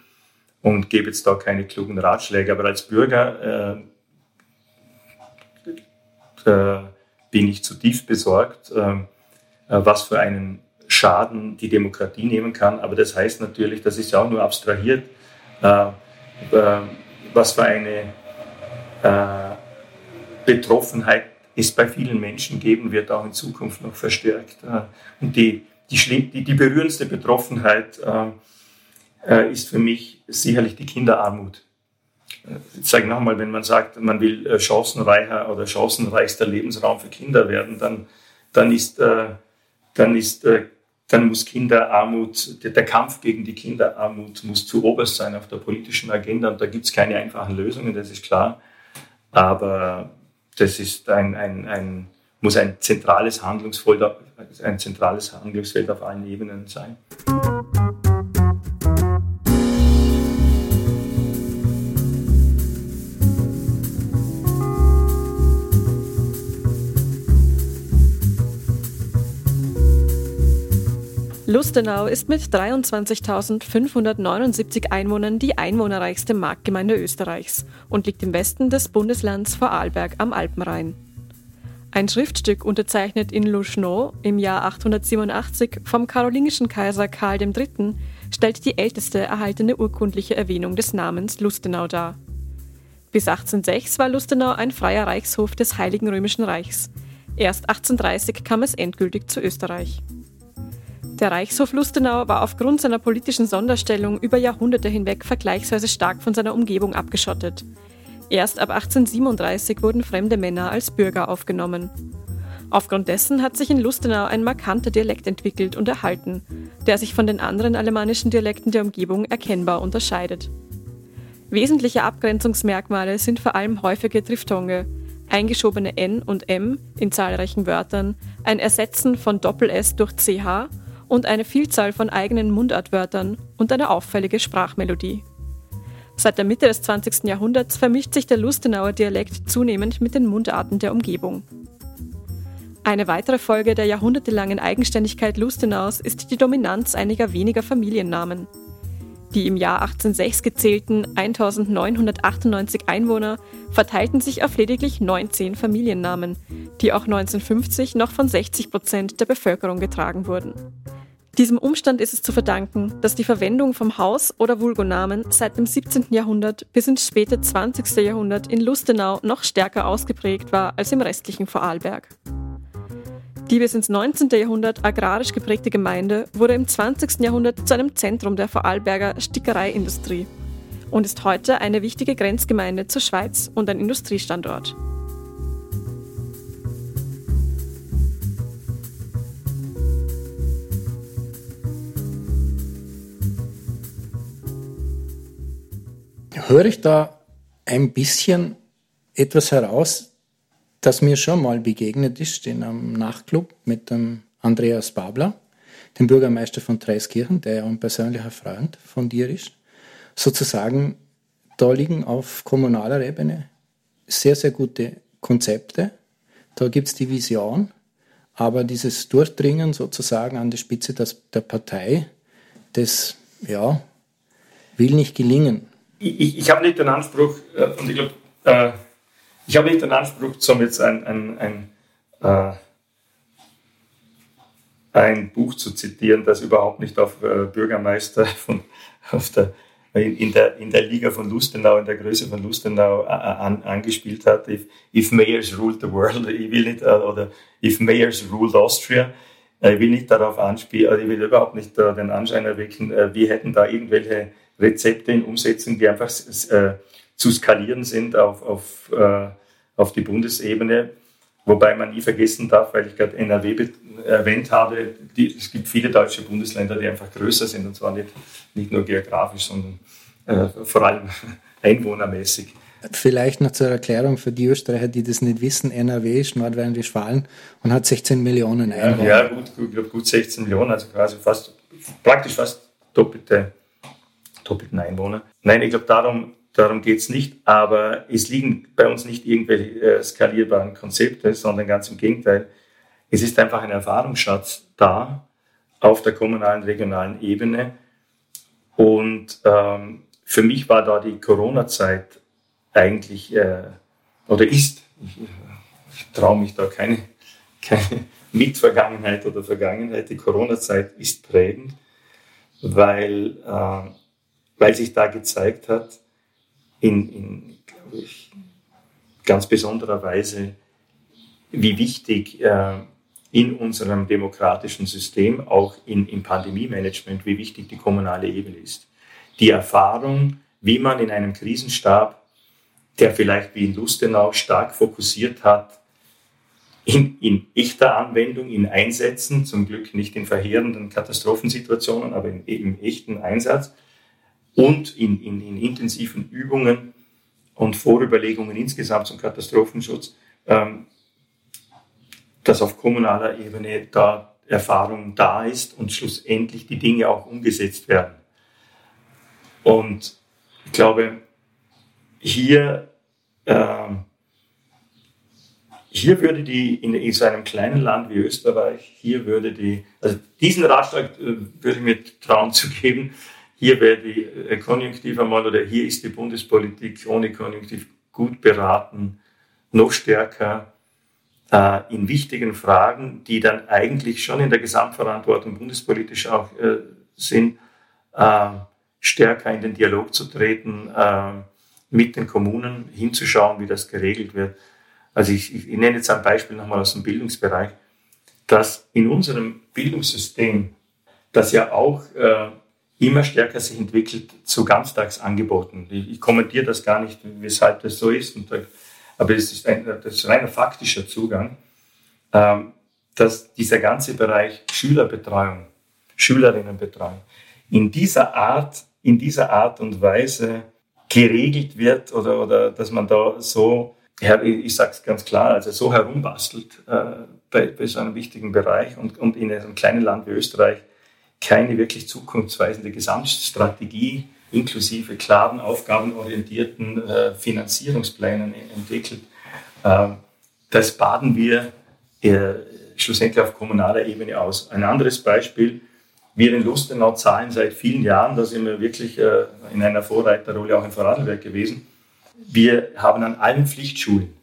und gebe jetzt da keine klugen Ratschläge. Aber als Bürger äh, äh, bin ich zutiefst besorgt, äh, was für einen Schaden die Demokratie nehmen kann. Aber das heißt natürlich, das ist ja auch nur abstrahiert, äh, äh, was für eine äh, Betroffenheit es bei vielen Menschen geben wird, auch in Zukunft noch verstärkt. und die, die, die, die berührendste Betroffenheit ist für mich sicherlich die Kinderarmut. Ich sage nochmal, wenn man sagt, man will chancenreicher oder chancenreichster Lebensraum für Kinder werden, dann, dann ist, dann ist dann muss Kinderarmut, der Kampf gegen die Kinderarmut muss zu oberst sein auf der politischen Agenda und da gibt es keine einfachen Lösungen, das ist klar. Aber das ist ein, ein, ein, muss ein zentrales Handlungsfeld, ein zentrales Handlungsfeld auf allen Ebenen sein. Lustenau ist mit 23.579 Einwohnern die einwohnerreichste Marktgemeinde Österreichs und liegt im Westen des Bundeslands Vorarlberg am Alpenrhein. Ein Schriftstück unterzeichnet in Luschnow im Jahr 887 vom karolingischen Kaiser Karl III. stellt die älteste erhaltene urkundliche Erwähnung des Namens Lustenau dar. Bis 1806 war Lustenau ein freier Reichshof des Heiligen Römischen Reichs. Erst 1830 kam es endgültig zu Österreich. Der Reichshof Lustenau war aufgrund seiner politischen Sonderstellung über Jahrhunderte hinweg vergleichsweise stark von seiner Umgebung abgeschottet. Erst ab 1837 wurden fremde Männer als Bürger aufgenommen. Aufgrund dessen hat sich in Lustenau ein markanter Dialekt entwickelt und erhalten, der sich von den anderen alemannischen Dialekten der Umgebung erkennbar unterscheidet. Wesentliche Abgrenzungsmerkmale sind vor allem häufige Triphthonge, eingeschobene N und M in zahlreichen Wörtern, ein Ersetzen von Doppel-S durch CH und eine Vielzahl von eigenen Mundartwörtern und eine auffällige Sprachmelodie. Seit der Mitte des 20. Jahrhunderts vermischt sich der Lustenauer Dialekt zunehmend mit den Mundarten der Umgebung. Eine weitere Folge der jahrhundertelangen Eigenständigkeit Lustenaus ist die Dominanz einiger weniger Familiennamen. Die im Jahr 1806 gezählten 1998 Einwohner verteilten sich auf lediglich 19 Familiennamen, die auch 1950 noch von 60 Prozent der Bevölkerung getragen wurden. Diesem Umstand ist es zu verdanken, dass die Verwendung vom Haus- oder Vulgonamen seit dem 17. Jahrhundert bis ins späte 20. Jahrhundert in Lustenau noch stärker ausgeprägt war als im restlichen Vorarlberg. Die bis ins 19. Jahrhundert agrarisch geprägte Gemeinde wurde im 20. Jahrhundert zu einem Zentrum der Vorarlberger Stickereiindustrie und ist heute eine wichtige Grenzgemeinde zur Schweiz und ein Industriestandort. höre ich da ein bisschen etwas heraus, das mir schon mal begegnet ist in einem Nachtclub mit dem Andreas Babler, dem Bürgermeister von Dreiskirchen, der ja ein persönlicher Freund von dir ist. Sozusagen, da liegen auf kommunaler Ebene sehr, sehr gute Konzepte. Da gibt es die Vision, aber dieses Durchdringen sozusagen an die Spitze der Partei, das ja, will nicht gelingen ich, ich habe nicht den Anspruch, äh, und ich glaube, äh, ich habe nicht den Anspruch, zum jetzt ein, ein, ein, äh, ein Buch zu zitieren, das überhaupt nicht auf äh, Bürgermeister von, auf der, in, in, der, in der Liga von Lustenau, in der Größe von Lustenau äh, an, angespielt hat. If, if mayors ruled the world, ich will nicht, äh, oder if mayors ruled Austria, ich will nicht darauf anspielen, ich will überhaupt nicht den Anschein erwecken, wir hätten da irgendwelche Rezepte in Umsetzung, die einfach äh, zu skalieren sind auf, auf, äh, auf die Bundesebene. Wobei man nie vergessen darf, weil ich gerade NRW erwähnt habe, die, es gibt viele deutsche Bundesländer, die einfach größer sind und zwar nicht, nicht nur geografisch, sondern äh, vor allem einwohnermäßig. Vielleicht noch zur Erklärung für die Österreicher, die das nicht wissen. NRW ist Nordrhein-Westfalen und hat 16 Millionen Einwohner. Ja, ja gut, gut, gut 16 Millionen, also quasi fast, praktisch fast doppelte, doppelten Einwohner. Nein, ich glaube, darum, darum geht es nicht, aber es liegen bei uns nicht irgendwelche äh, skalierbaren Konzepte, sondern ganz im Gegenteil. Es ist einfach ein Erfahrungsschatz da auf der kommunalen, regionalen Ebene. Und ähm, für mich war da die Corona-Zeit eigentlich äh, oder ist, ich, ich traue mich da keine, keine Mitvergangenheit oder Vergangenheit, die Corona-Zeit ist prägend, weil, äh, weil sich da gezeigt hat, in, in glaube ich, ganz besonderer Weise, wie wichtig äh, in unserem demokratischen System, auch in, im Pandemie-Management, wie wichtig die kommunale Ebene ist. Die Erfahrung, wie man in einem Krisenstab der vielleicht wie in Lustenau stark fokussiert hat, in, in echter Anwendung, in Einsätzen, zum Glück nicht in verheerenden Katastrophensituationen, aber in, im echten Einsatz und in, in, in intensiven Übungen und Vorüberlegungen insgesamt zum Katastrophenschutz, ähm, dass auf kommunaler Ebene da Erfahrung da ist und schlussendlich die Dinge auch umgesetzt werden. Und ich glaube, hier, äh, hier würde die, in, in so einem kleinen Land wie Österreich, hier würde die, also diesen Ratschlag äh, würde ich mir trauen zu geben, hier wäre die Konjunktiv einmal oder hier ist die Bundespolitik ohne Konjunktiv gut beraten, noch stärker äh, in wichtigen Fragen, die dann eigentlich schon in der Gesamtverantwortung bundespolitisch auch äh, sind, äh, stärker in den Dialog zu treten, äh, mit den Kommunen hinzuschauen, wie das geregelt wird. Also ich, ich, nenne jetzt ein Beispiel nochmal aus dem Bildungsbereich, dass in unserem Bildungssystem, das ja auch äh, immer stärker sich entwickelt zu Ganztagsangeboten. Ich, ich kommentiere das gar nicht, weshalb das so ist, und, aber es ist ein das ist reiner faktischer Zugang, ähm, dass dieser ganze Bereich Schülerbetreuung, Schülerinnenbetreuung in dieser Art, in dieser Art und Weise geregelt wird oder, oder dass man da so, ich sage es ganz klar, also so herumbastelt äh, bei, bei so einem wichtigen Bereich und, und in einem kleinen Land wie Österreich keine wirklich zukunftsweisende Gesamtstrategie inklusive klaren, aufgabenorientierten äh, Finanzierungsplänen entwickelt. Äh, das baden wir äh, schlussendlich auf kommunaler Ebene aus. Ein anderes Beispiel, wir in Lustenau zahlen seit vielen Jahren, da sind wir wirklich äh, in einer Vorreiterrolle auch in Vorarlberg gewesen. Wir haben an allen Pflichtschulen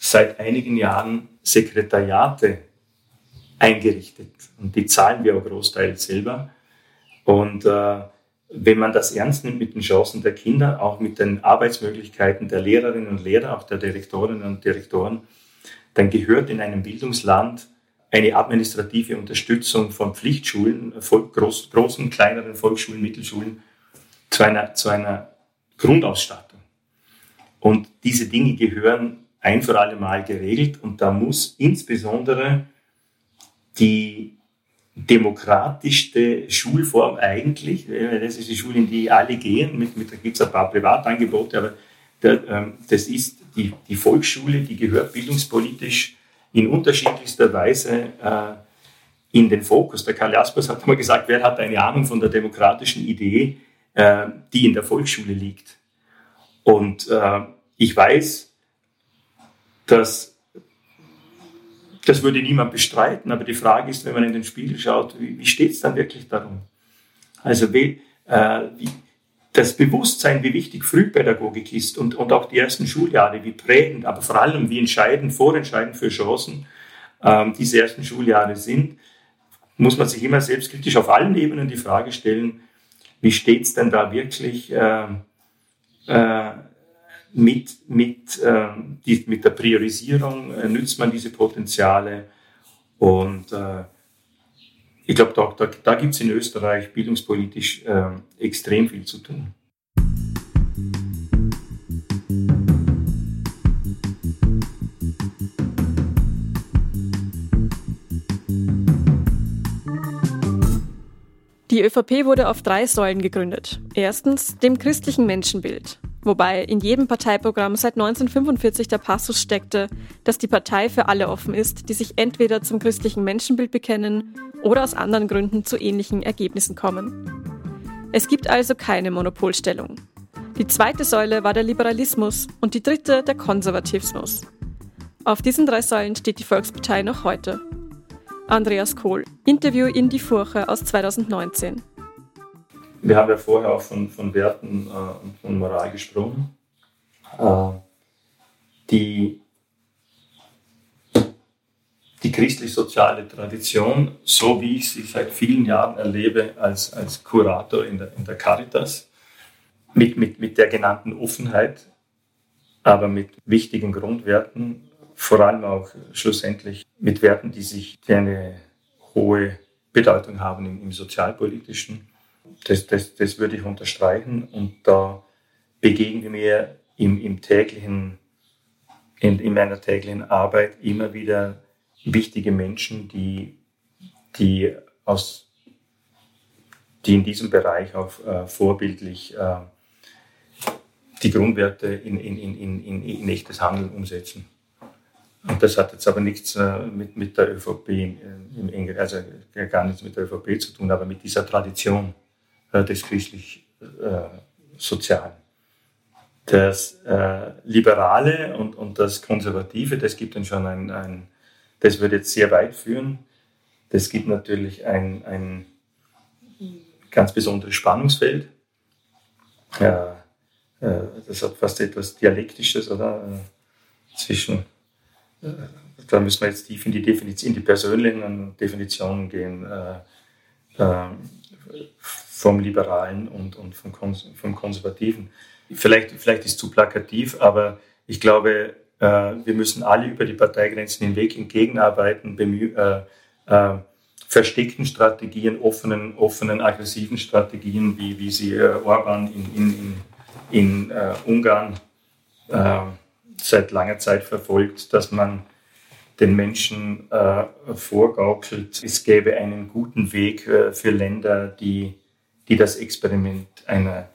seit einigen Jahren Sekretariate eingerichtet und die zahlen wir auch großteils selber. Und äh, wenn man das ernst nimmt mit den Chancen der Kinder, auch mit den Arbeitsmöglichkeiten der Lehrerinnen und Lehrer, auch der Direktorinnen und Direktoren, dann gehört in einem Bildungsland eine administrative Unterstützung von Pflichtschulen, groß, großen, kleineren Volksschulen, Mittelschulen zu einer, zu einer Grundausstattung. Und diese Dinge gehören ein für alle Mal geregelt und da muss insbesondere die demokratischste Schulform eigentlich, das ist die Schule, in die alle gehen, mit, mit, da gibt es ein paar Privatangebote, aber der, ähm, das ist die, die Volksschule, die gehört bildungspolitisch in unterschiedlichster Weise äh, in den Fokus. Der Karl Jaspers hat mal gesagt, wer hat eine Ahnung von der demokratischen Idee, äh, die in der Volksschule liegt. Und äh, ich weiß, dass das würde niemand bestreiten, aber die Frage ist, wenn man in den Spiegel schaut, wie, wie steht es dann wirklich darum? Also wie, äh, wie, das Bewusstsein, wie wichtig Frühpädagogik ist und, und auch die ersten Schuljahre, wie prägend, aber vor allem wie entscheidend, vorentscheidend für Chancen ähm, diese ersten Schuljahre sind, muss man sich immer selbstkritisch auf allen Ebenen die Frage stellen, wie steht es denn da wirklich äh, äh, mit, mit, äh, die, mit der Priorisierung, äh, nützt man diese Potenziale und äh, ich glaube, da, da, da gibt es in Österreich bildungspolitisch äh, extrem viel zu tun. Die ÖVP wurde auf drei Säulen gegründet. Erstens dem christlichen Menschenbild, wobei in jedem Parteiprogramm seit 1945 der Passus steckte, dass die Partei für alle offen ist, die sich entweder zum christlichen Menschenbild bekennen oder aus anderen Gründen zu ähnlichen Ergebnissen kommen. Es gibt also keine Monopolstellung. Die zweite Säule war der Liberalismus und die dritte der Konservatismus. Auf diesen drei Säulen steht die Volkspartei noch heute. Andreas Kohl, Interview in die Furche aus 2019. Wir haben ja vorher auch von, von Werten äh, und von Moral gesprochen. Äh, die, die christlich-soziale Tradition, so wie ich sie seit vielen Jahren erlebe als, als Kurator in der, in der Caritas, mit, mit, mit der genannten Offenheit, aber mit wichtigen Grundwerten vor allem auch schlussendlich mit Werten, die sich die eine hohe Bedeutung haben im, im sozialpolitischen. Das, das, das würde ich unterstreichen und da begegnen wir im, im täglichen, in, in meiner täglichen Arbeit immer wieder wichtige Menschen, die, die aus die in diesem Bereich auch äh, vorbildlich äh, die Grundwerte in, in, in, in, in echtes Handeln umsetzen. Und das hat jetzt aber nichts äh, mit, mit der ÖVP, äh, also gar nichts mit der ÖVP zu tun, aber mit dieser Tradition äh, des christlich-sozialen. Das Liberale und, und das Konservative, das gibt dann schon ein, ein, das würde jetzt sehr weit führen. Das gibt natürlich ein, ein ganz besonderes Spannungsfeld. das hat fast etwas Dialektisches, oder? zwischen da müssen wir jetzt tief in die, Definition, in die persönlichen Definitionen gehen, äh, äh, vom Liberalen und, und vom, Kons vom Konservativen. Vielleicht, vielleicht ist es zu plakativ, aber ich glaube, äh, wir müssen alle über die Parteigrenzen hinweg entgegenarbeiten, äh, äh, versteckten Strategien, offenen, offenen, aggressiven Strategien, wie, wie sie äh, Orban in, in, in, in Ungarn seit langer Zeit verfolgt, dass man den Menschen äh, vorgaukelt, es gäbe einen guten Weg äh, für Länder, die, die das Experiment einer,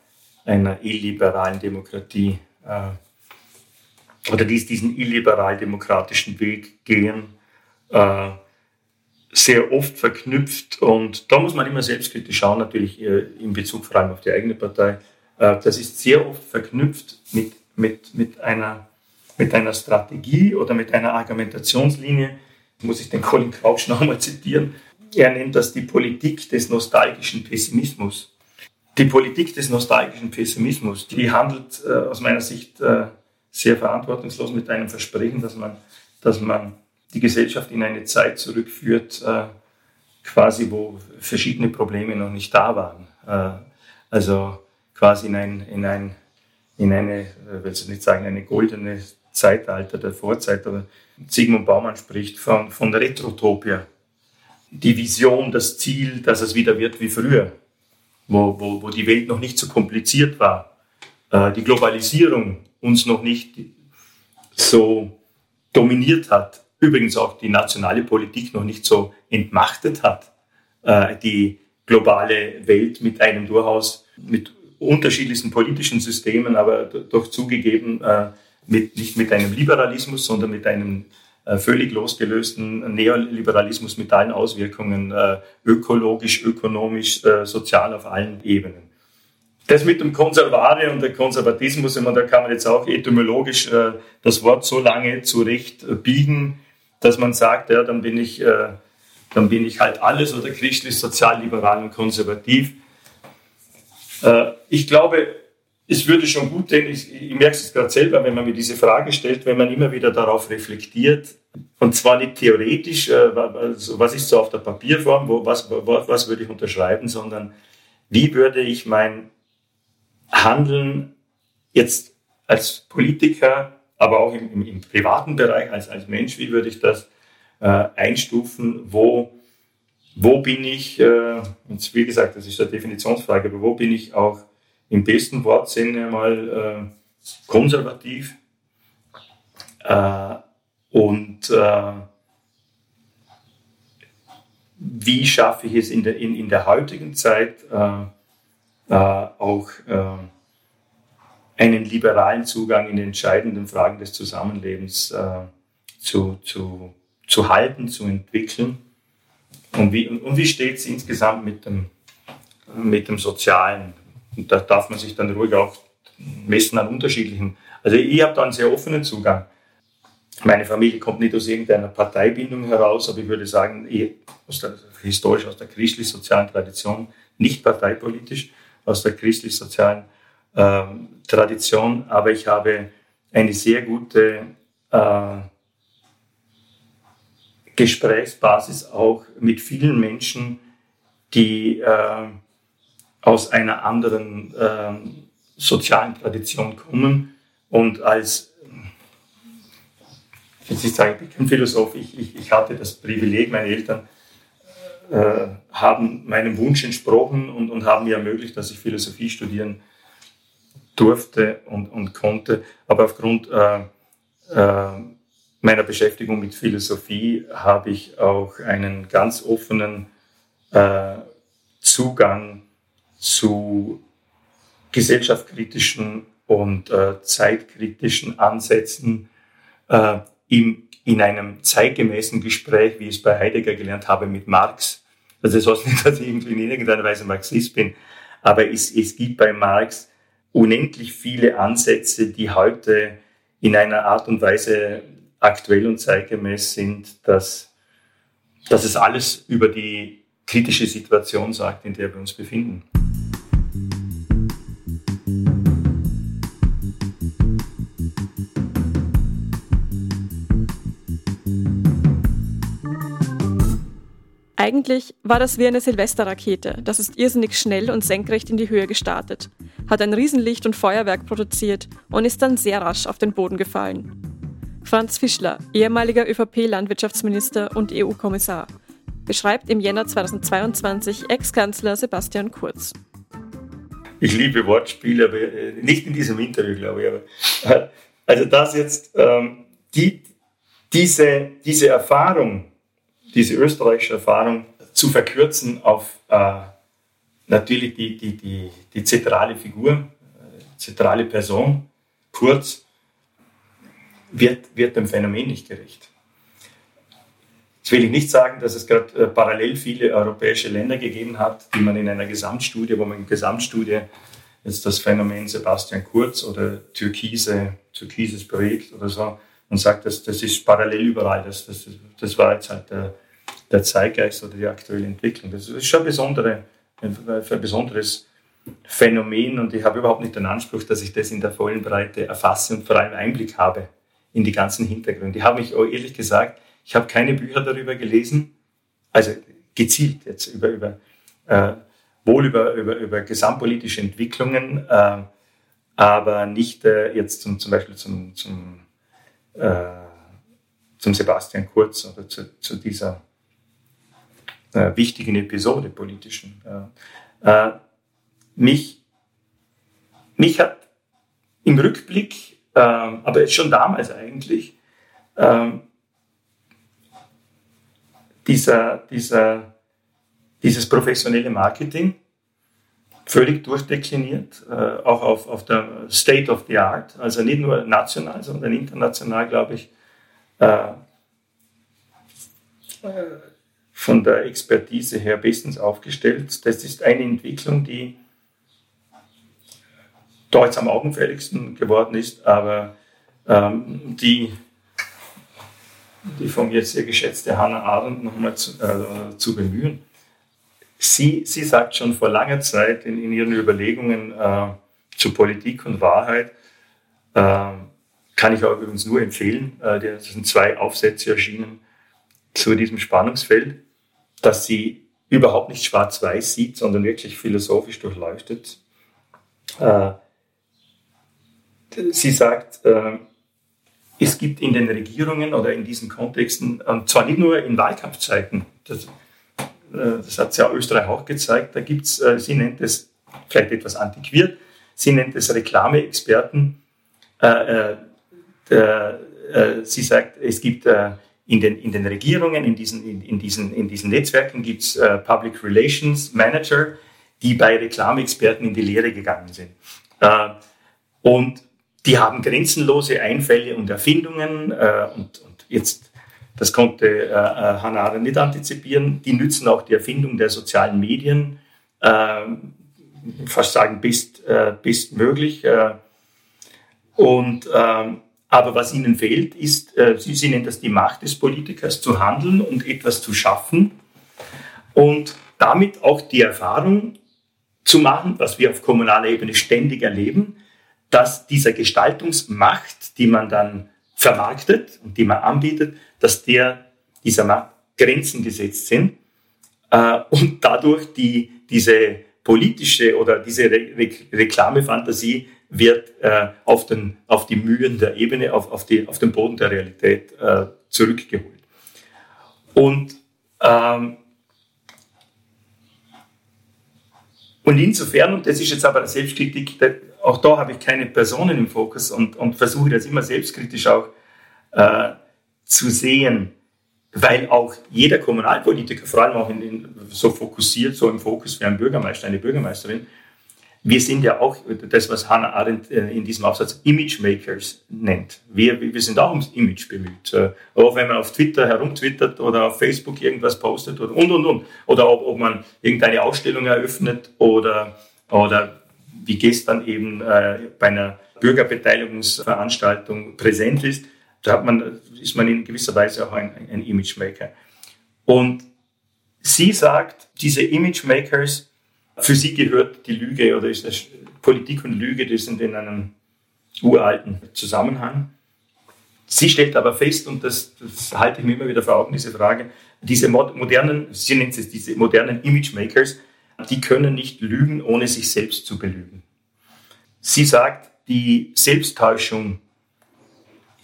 einer illiberalen Demokratie äh, oder die diesen illiberal-demokratischen Weg gehen, äh, sehr oft verknüpft. Und da muss man immer selbstkritisch schauen, natürlich äh, in Bezug vor allem auf die eigene Partei. Äh, das ist sehr oft verknüpft mit, mit, mit einer mit einer Strategie oder mit einer Argumentationslinie, muss ich den Colin Crouch nochmal zitieren. Er nennt das die Politik des nostalgischen Pessimismus. Die Politik des nostalgischen Pessimismus, die handelt äh, aus meiner Sicht äh, sehr verantwortungslos mit einem Versprechen, dass man, dass man die Gesellschaft in eine Zeit zurückführt, äh, quasi wo verschiedene Probleme noch nicht da waren. Äh, also quasi in ein, in ein in eine, ich will nicht sagen, eine goldene Zeitalter der Vorzeit, aber Sigmund Baumann spricht von, von Retrotopia. Die Vision, das Ziel, dass es wieder wird wie früher, wo, wo, wo die Welt noch nicht so kompliziert war, äh, die Globalisierung uns noch nicht so dominiert hat, übrigens auch die nationale Politik noch nicht so entmachtet hat, äh, die globale Welt mit einem durchaus mit unterschiedlichsten politischen Systemen, aber doch zugegeben äh, mit, nicht mit einem Liberalismus, sondern mit einem völlig losgelösten Neoliberalismus mit allen Auswirkungen, äh, ökologisch, ökonomisch, äh, sozial auf allen Ebenen. Das mit dem Konservare und der Konservatismus, meine, da kann man jetzt auch etymologisch äh, das Wort so lange zurecht äh, biegen, dass man sagt, ja, dann bin ich, äh, dann bin ich halt alles oder christlich, sozial, liberal und konservativ. ich glaube, es würde schon gut, denn ich, ich merke es gerade selber, wenn man mir diese Frage stellt, wenn man immer wieder darauf reflektiert, und zwar nicht theoretisch, also was ist so auf der Papierform, wo, was, was würde ich unterschreiben, sondern wie würde ich mein Handeln jetzt als Politiker, aber auch im, im, im privaten Bereich als, als Mensch, wie würde ich das äh, einstufen, wo, wo bin ich, äh, und wie gesagt, das ist eine Definitionsfrage, aber wo bin ich auch im besten Wortsinne mal äh, konservativ äh, und äh, wie schaffe ich es in der, in, in der heutigen Zeit äh, äh, auch äh, einen liberalen Zugang in entscheidenden Fragen des Zusammenlebens zu, zu, zu halten, zu entwickeln. Und wie, und wie steht es insgesamt mit dem, mit dem Sozialen? Und da darf man sich dann ruhig auch messen an unterschiedlichen. Also ich habe da einen sehr offenen Zugang. Meine Familie kommt nicht aus irgendeiner Parteibindung heraus, aber ich würde sagen, eh aus der, historisch aus der christlich-sozialen Tradition, nicht parteipolitisch, aus der christlich-sozialen ähm, Tradition, aber ich habe eine sehr gute äh, Gesprächsbasis auch mit vielen Menschen, die äh, aus einer anderen äh, sozialen Tradition kommen und als ich will sagen, ich bin Philosoph, ich, ich, ich hatte das Privileg, meine Eltern äh, haben meinem Wunsch entsprochen und, und haben mir ermöglicht, dass ich Philosophie studieren durfte und, und konnte. Aber aufgrund äh, äh, meiner Beschäftigung mit Philosophie habe ich auch einen ganz offenen äh, Zugang zu gesellschaftskritischen und äh, zeitkritischen Ansätzen äh, im, in einem zeitgemäßen Gespräch, wie ich es bei Heidegger gelernt habe, mit Marx. Also das heißt nicht, dass ich in irgendeiner Weise Marxist bin, aber es, es gibt bei Marx unendlich viele Ansätze, die heute in einer Art und Weise aktuell und zeitgemäß sind, dass, dass es alles über die kritische Situation sagt, in der wir uns befinden. Eigentlich war das wie eine Silvesterrakete. Das ist irrsinnig schnell und senkrecht in die Höhe gestartet, hat ein Riesenlicht und Feuerwerk produziert und ist dann sehr rasch auf den Boden gefallen. Franz Fischler, ehemaliger ÖVP-Landwirtschaftsminister und EU-Kommissar, beschreibt im Jänner 2022 Ex-Kanzler Sebastian Kurz. Ich liebe Wortspiele, aber äh, nicht in diesem Interview, glaube ich. Aber, äh, also das jetzt, ähm, die, diese, diese Erfahrung, diese österreichische Erfahrung zu verkürzen auf äh, natürlich die, die, die, die zentrale Figur, äh, zentrale Person, kurz, wird, wird dem Phänomen nicht gerecht. Jetzt will ich nicht sagen, dass es gerade äh, parallel viele europäische Länder gegeben hat, die man in einer Gesamtstudie, wo man in Gesamtstudie jetzt das Phänomen Sebastian Kurz oder Türkise, türkises Projekt oder so und sagt, dass das ist parallel überall. Das, das, das war jetzt halt der, der Zeitgeist oder die aktuelle Entwicklung. Das ist schon ein, besondere, ein, ein besonderes Phänomen und ich habe überhaupt nicht den Anspruch, dass ich das in der vollen Breite erfasse und vor allem Einblick habe in die ganzen Hintergründe. Ich habe mich auch ehrlich gesagt, ich habe keine Bücher darüber gelesen, also gezielt jetzt über, über äh, wohl über, über, über gesamtpolitische Entwicklungen, äh, aber nicht äh, jetzt zum, zum Beispiel zum, zum, äh, zum Sebastian Kurz oder zu, zu dieser äh, wichtigen Episode politischen. Äh, mich, mich hat im Rückblick, äh, aber schon damals eigentlich, ähm, dieser, dieser, dieses professionelle Marketing völlig durchdekliniert, äh, auch auf, auf der State of the Art, also nicht nur national, sondern international, glaube ich, äh, von der Expertise her bestens aufgestellt. Das ist eine Entwicklung, die da am augenfälligsten geworden ist, aber ähm, die, die von mir sehr geschätzte Hannah Arendt nochmal zu, äh, zu bemühen. Sie, sie sagt schon vor langer Zeit in, in ihren Überlegungen äh, zu Politik und Wahrheit, äh, kann ich auch übrigens nur empfehlen, äh, es sind zwei Aufsätze erschienen zu diesem Spannungsfeld dass sie überhaupt nicht schwarz-weiß sieht, sondern wirklich philosophisch durchleuchtet. Äh, sie sagt, äh, es gibt in den Regierungen oder in diesen Kontexten, und zwar nicht nur in Wahlkampfzeiten, das, äh, das hat ja Österreich auch gezeigt, da gibt es, sie nennt es vielleicht etwas antiquiert, sie nennt es Reklameexperten. sie sagt, es gibt in den, in den Regierungen, in diesen, in, diesen, in diesen Netzwerken gibt es äh, Public Relations Manager, die bei Reklamexperten in die Lehre gegangen sind. Äh, und die haben grenzenlose Einfälle und Erfindungen äh, und, und jetzt, das konnte äh, äh Hannah Arendt nicht antizipieren, die nützen auch die Erfindung der sozialen Medien, äh, fast sagen, best, äh, bestmöglich. Äh, und, ähm, aber was ihnen fehlt, ist, äh, sie, sie nennen das die Macht des Politikers, zu handeln und etwas zu schaffen und damit auch die Erfahrung zu machen, was wir auf kommunaler Ebene ständig erleben, dass dieser Gestaltungsmacht, die man dann vermarktet und die man anbietet, dass der, dieser Macht Grenzen gesetzt sind äh, und dadurch die, diese politische oder diese Re Re Reklamefantasie wird äh, auf, den, auf die Mühen der Ebene, auf, auf, die, auf den Boden der Realität äh, zurückgeholt. Und, ähm, und insofern, und das ist jetzt aber Selbstkritik, auch da habe ich keine Personen im Fokus und, und versuche das immer selbstkritisch auch äh, zu sehen, weil auch jeder Kommunalpolitiker, vor allem auch in den, so fokussiert, so im Fokus wie ein Bürgermeister, eine Bürgermeisterin, wir sind ja auch das, was Hannah Arendt äh, in diesem Aufsatz Imagemakers nennt. Wir, wir sind auch ums Image bemüht. Äh, auch wenn man auf Twitter herumtwittert oder auf Facebook irgendwas postet oder und, und, und. Oder ob, ob man irgendeine Ausstellung eröffnet oder, oder wie gestern eben äh, bei einer Bürgerbeteiligungsveranstaltung präsent ist, da hat man, ist man in gewisser Weise auch ein, ein Imagemaker. Und sie sagt, diese Imagemakers für sie gehört die Lüge oder ist das Politik und Lüge, die sind in einem uralten Zusammenhang. Sie stellt aber fest, und das, das halte ich mir immer wieder vor Augen, diese Frage, diese modernen, sie nennt es diese modernen Imagemakers, die können nicht lügen, ohne sich selbst zu belügen. Sie sagt, die Selbsttäuschung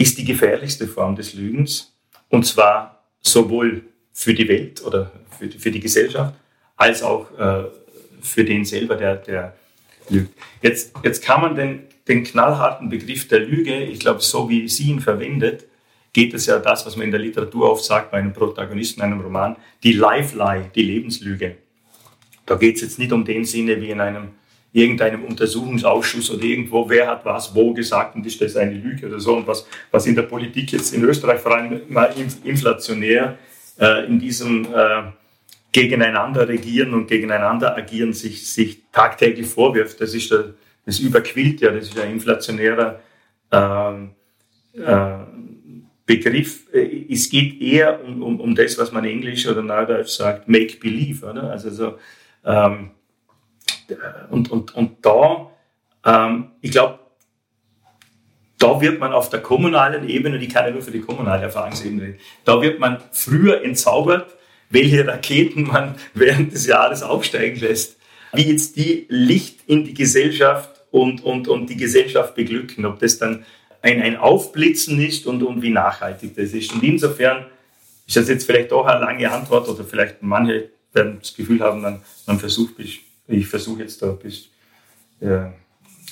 ist die gefährlichste Form des Lügens, und zwar sowohl für die Welt oder für die, für die Gesellschaft, als auch äh, für den selber, der, der lügt. Jetzt, jetzt kann man den, den knallharten Begriff der Lüge, ich glaube, so wie sie ihn verwendet, geht es ja das, was man in der Literatur oft sagt bei einem Protagonisten einem Roman, die Life-Lie, die Lebenslüge. Da geht es jetzt nicht um den Sinne wie in einem irgendeinem Untersuchungsausschuss oder irgendwo, wer hat was wo gesagt und ist das eine Lüge oder so. Und was, was in der Politik jetzt in Österreich vor allem mal inflationär äh, in diesem äh, gegeneinander regieren und gegeneinander agieren sich, sich tagtäglich vorwirft. Das ist der, das überquillt ja, das ist ein inflationärer ähm, äh, Begriff. Es geht eher um, um, um das, was man Englisch oder Neudeutsch sagt, make believe, oder? Also so, ähm, und, und, und da, ähm, ich glaube, da wird man auf der kommunalen Ebene, die kann ja nur für die kommunale Erfahrungsebene reden, da wird man früher entzaubert, welche Raketen man während des Jahres aufsteigen lässt, wie jetzt die Licht in die Gesellschaft und, und, und die Gesellschaft beglücken, ob das dann ein, ein Aufblitzen ist und, und wie nachhaltig das ist. Und insofern ist das jetzt vielleicht auch eine lange Antwort oder vielleicht manche werden das Gefühl haben, man, man versucht, ich, ich versuche jetzt da bis, äh,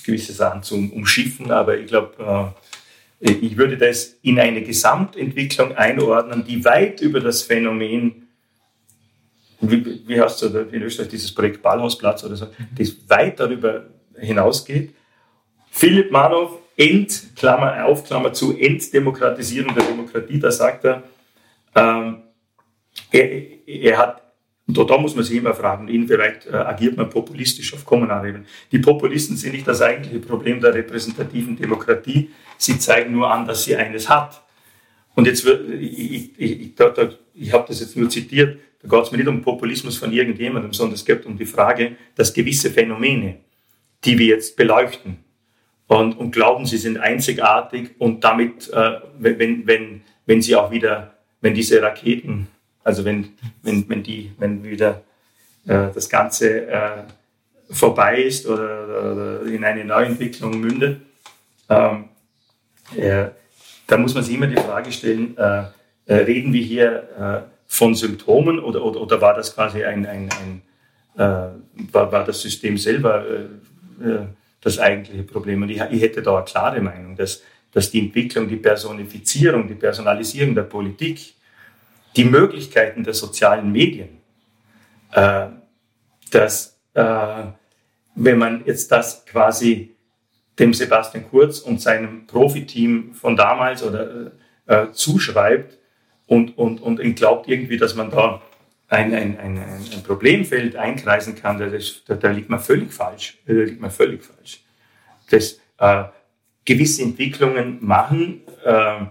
gewisse Sachen zu umschiffen, aber ich glaube, äh, ich würde das in eine Gesamtentwicklung einordnen, die weit über das Phänomen wie, wie heißt es in Österreich, dieses Projekt Ballhausplatz oder so, das weit darüber hinausgeht. Philipp Manow, End, Klammer auf, Klammer zu, Enddemokratisierung der Demokratie, da sagt er, ähm, er, er hat, und da, muss man sich immer fragen, inwieweit äh, agiert man populistisch auf kommunaler Ebene. Die Populisten sind nicht das eigentliche Problem der repräsentativen Demokratie, sie zeigen nur an, dass sie eines hat. Und jetzt wird, ich, ich, ich, ich habe das jetzt nur zitiert, da geht es mir nicht um Populismus von irgendjemandem, sondern es geht um die Frage, dass gewisse Phänomene, die wir jetzt beleuchten und, und glauben, sie sind einzigartig und damit, äh, wenn, wenn, wenn sie auch wieder, wenn diese Raketen, also wenn, wenn, wenn die, wenn wieder äh, das Ganze äh, vorbei ist oder, oder, in eine Neuentwicklung mündet, ähm, äh, dann muss man sich immer die Frage stellen, äh, äh, reden wir hier von Symptomen oder, oder, oder war das quasi ein, ein, ein äh, war, war das System selber äh, äh, das eigentliche Problem? Und ich, ich hätte da eine klare Meinung, dass, dass die Entwicklung, die Personifizierung, die Personalisierung der Politik die Möglichkeiten der sozialen Medien, äh, dass äh, wenn man jetzt das quasi dem Sebastian Kurz und seinem Profiteam von damals oder äh, zuschreibt und, und, und glaubt irgendwie, dass man da ein, ein, ein, ein Problemfeld einkreisen kann, da, da, da liegt man völlig falsch. Da liegt man völlig falsch. Das, äh, gewisse Entwicklungen machen, äh,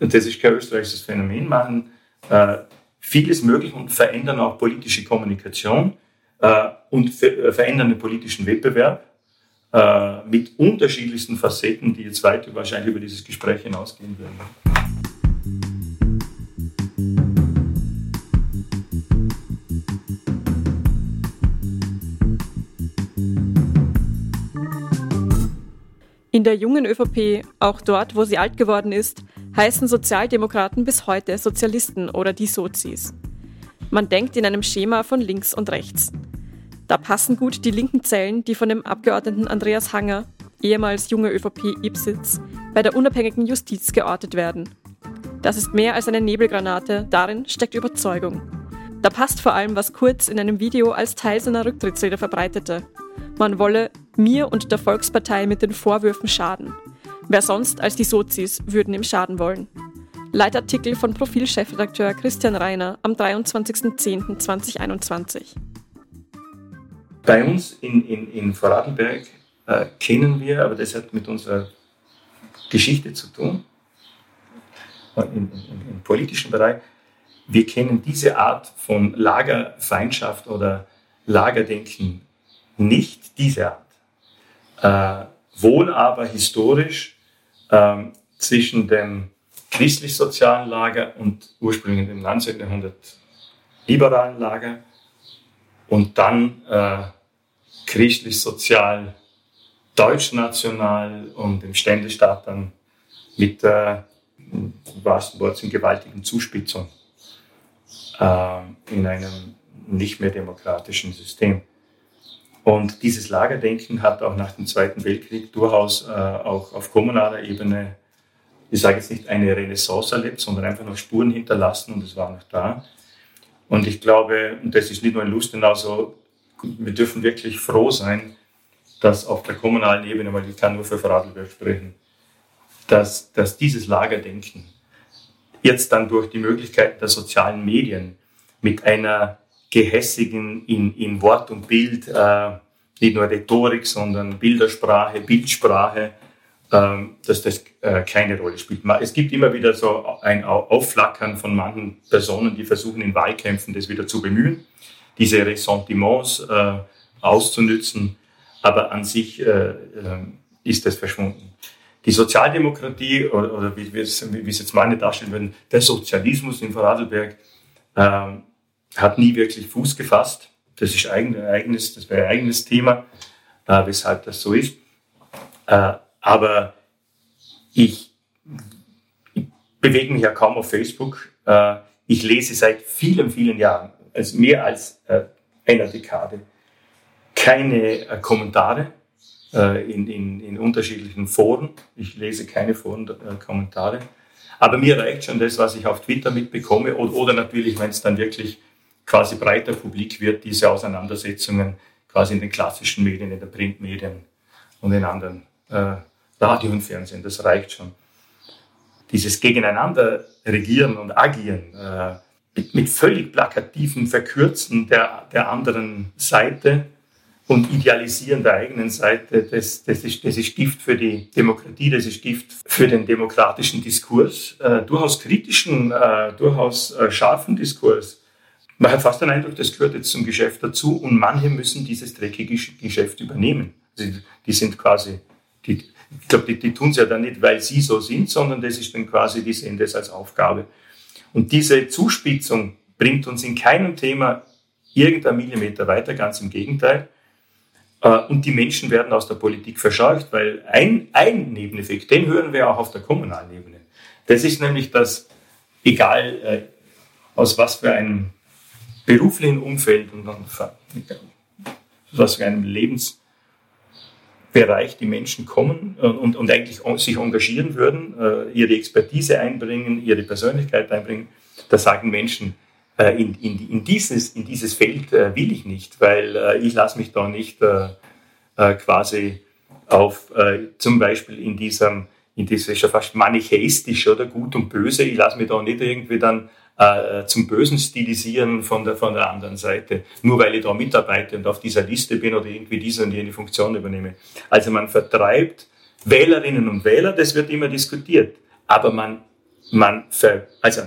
und das ist kein österreichisches Phänomen, machen äh, vieles möglich und verändern auch politische Kommunikation äh, und ver äh, verändern den politischen Wettbewerb äh, mit unterschiedlichsten Facetten, die jetzt weit wahrscheinlich über dieses Gespräch hinausgehen werden. In der jungen ÖVP, auch dort, wo sie alt geworden ist, heißen Sozialdemokraten bis heute Sozialisten oder die Sozis. Man denkt in einem Schema von links und rechts. Da passen gut die linken Zellen, die von dem Abgeordneten Andreas Hanger, ehemals junge ÖVP Ipsitz, bei der unabhängigen Justiz geortet werden. Das ist mehr als eine Nebelgranate, darin steckt Überzeugung. Da passt vor allem, was Kurz in einem Video als Teil seiner Rücktrittsrede verbreitete. Man wolle mir und der Volkspartei mit den Vorwürfen schaden. Wer sonst als die Sozis würden ihm schaden wollen? Leitartikel von Profilchefredakteur Christian Reiner am 23.10.2021. Bei uns in, in, in Vorarlberg äh, kennen wir, aber das hat mit unserer Geschichte zu tun, im, im politischen Bereich, wir kennen diese Art von Lagerfeindschaft oder Lagerdenken nicht diese Art. Äh, wohl aber historisch äh, zwischen dem christlich-sozialen Lager und ursprünglich dem 19. Jahrhundert liberalen Lager und dann äh, christlich-sozial deutsch-national und dem Ständestaat dann mit im wahrsten Wort, gewaltigen Zuspitzung äh, in einem nicht mehr demokratischen System. Und dieses Lagerdenken hat auch nach dem Zweiten Weltkrieg durchaus äh, auch auf kommunaler Ebene, ich sage jetzt nicht eine Renaissance erlebt, sondern einfach noch Spuren hinterlassen und es war noch da. Und ich glaube, und das ist nicht nur in Lustenau so, wir dürfen wirklich froh sein, dass auf der kommunalen Ebene, weil ich kann nur für Vorarlberg sprechen, dass, dass dieses Lagerdenken jetzt dann durch die Möglichkeit der sozialen Medien mit einer gehässigen in, in Wort und Bild, äh, nicht nur Rhetorik, sondern Bildersprache, Bildsprache, ähm, dass das äh, keine Rolle spielt. Es gibt immer wieder so ein Aufflackern von manchen Personen, die versuchen in Wahlkämpfen das wieder zu bemühen, diese Ressentiments äh, auszunützen, aber an sich äh, äh ist das verschwunden. Die Sozialdemokratie, oder, oder wie, wie, es, wie es jetzt meine darstellen würden, der Sozialismus in Vorarlberg, ähm, hat nie wirklich Fuß gefasst. Das ist ein eigenes, das wäre ein eigenes Thema, äh, weshalb das so ist. Äh, aber ich, ich, bewege mich ja kaum auf Facebook. Äh, ich lese seit vielen, vielen Jahren, also mehr als äh, einer Dekade, keine äh, Kommentare äh, in, in, in, unterschiedlichen Foren. Ich lese keine Foren-Kommentare. Aber mir reicht schon das, was ich auf Twitter mitbekomme oder, oder natürlich, wenn es dann wirklich quasi breiter publik wird, diese Auseinandersetzungen quasi in den klassischen Medien, in den Printmedien und in anderen äh, Radio und Fernsehen. Das reicht schon. Dieses Gegeneinander regieren und agieren äh, mit, mit, völlig plakativen Verkürzen der, der anderen Seite und Idealisieren der eigenen Seite, das, das, ist, das ist Gift für die Demokratie, das ist Gift für den demokratischen Diskurs, äh, durchaus kritischen, äh, durchaus äh, scharfen Diskurs man hat fast den Eindruck, das gehört jetzt zum Geschäft dazu und manche müssen dieses dreckige Geschäft übernehmen. Also die sind quasi, die, ich glaube, die, die tun es ja dann nicht, weil sie so sind, sondern das ist dann quasi, die sehen das als Aufgabe. Und diese Zuspitzung bringt uns in keinem Thema irgendein Millimeter weiter, ganz im Gegenteil. Äh, und die Menschen werden aus der Politik verscheucht, weil ein, ein Nebeneffekt, den hören wir auch auf der kommunalen Ebene. Das ist nämlich, dass egal äh, aus was für einem beruflichen Umfeld und dann für einem Lebensbereich die Menschen kommen und, und eigentlich sich engagieren würden, äh, ihre Expertise einbringen, ihre Persönlichkeit einbringen. da sagen Menschen, äh, in, in, in, dieses, in dieses Feld äh, will ich nicht, weil äh, ich lasse mich da nicht äh, äh, quasi auf äh, zum Beispiel in diesem, in dieser schon fast manichäistisch oder gut und böse, ich lasse mich da nicht irgendwie dann zum Bösen stilisieren von der, von der anderen Seite, nur weil ich da mitarbeite und auf dieser Liste bin oder irgendwie diese und jene Funktion übernehme. Also man vertreibt Wählerinnen und Wähler, das wird immer diskutiert, aber man, man, ver, also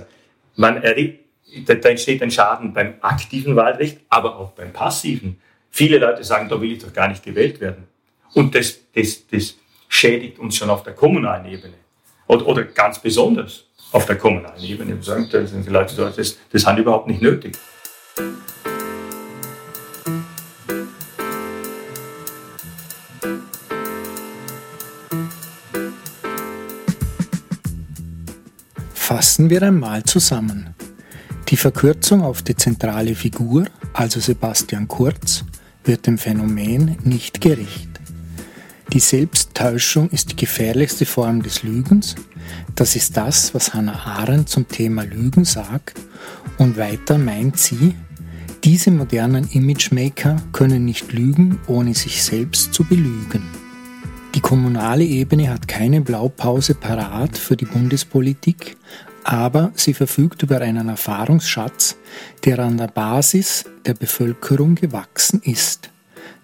man da, entsteht ein Schaden beim aktiven Wahlrecht, aber auch beim passiven. Viele Leute sagen, da will ich doch gar nicht gewählt werden. Und das, das, das schädigt uns schon auf der kommunalen Ebene. Oder, oder ganz besonders auf der kommunalen Ebene. Wir sagen, da sind Leute, das, das haben überhaupt nicht nötig. Fassen wir einmal zusammen. Die Verkürzung auf die zentrale Figur, also Sebastian Kurz, wird dem Phänomen nicht gerecht. Die Selbsttäuschung ist die gefährlichste Form des Lügens. Das ist das, was Hannah Arendt zum Thema Lügen sagt. Und weiter meint sie, diese modernen Imagemaker können nicht lügen, ohne sich selbst zu belügen. Die kommunale Ebene hat keine Blaupause parat für die Bundespolitik, aber sie verfügt über einen Erfahrungsschatz, der an der Basis der Bevölkerung gewachsen ist.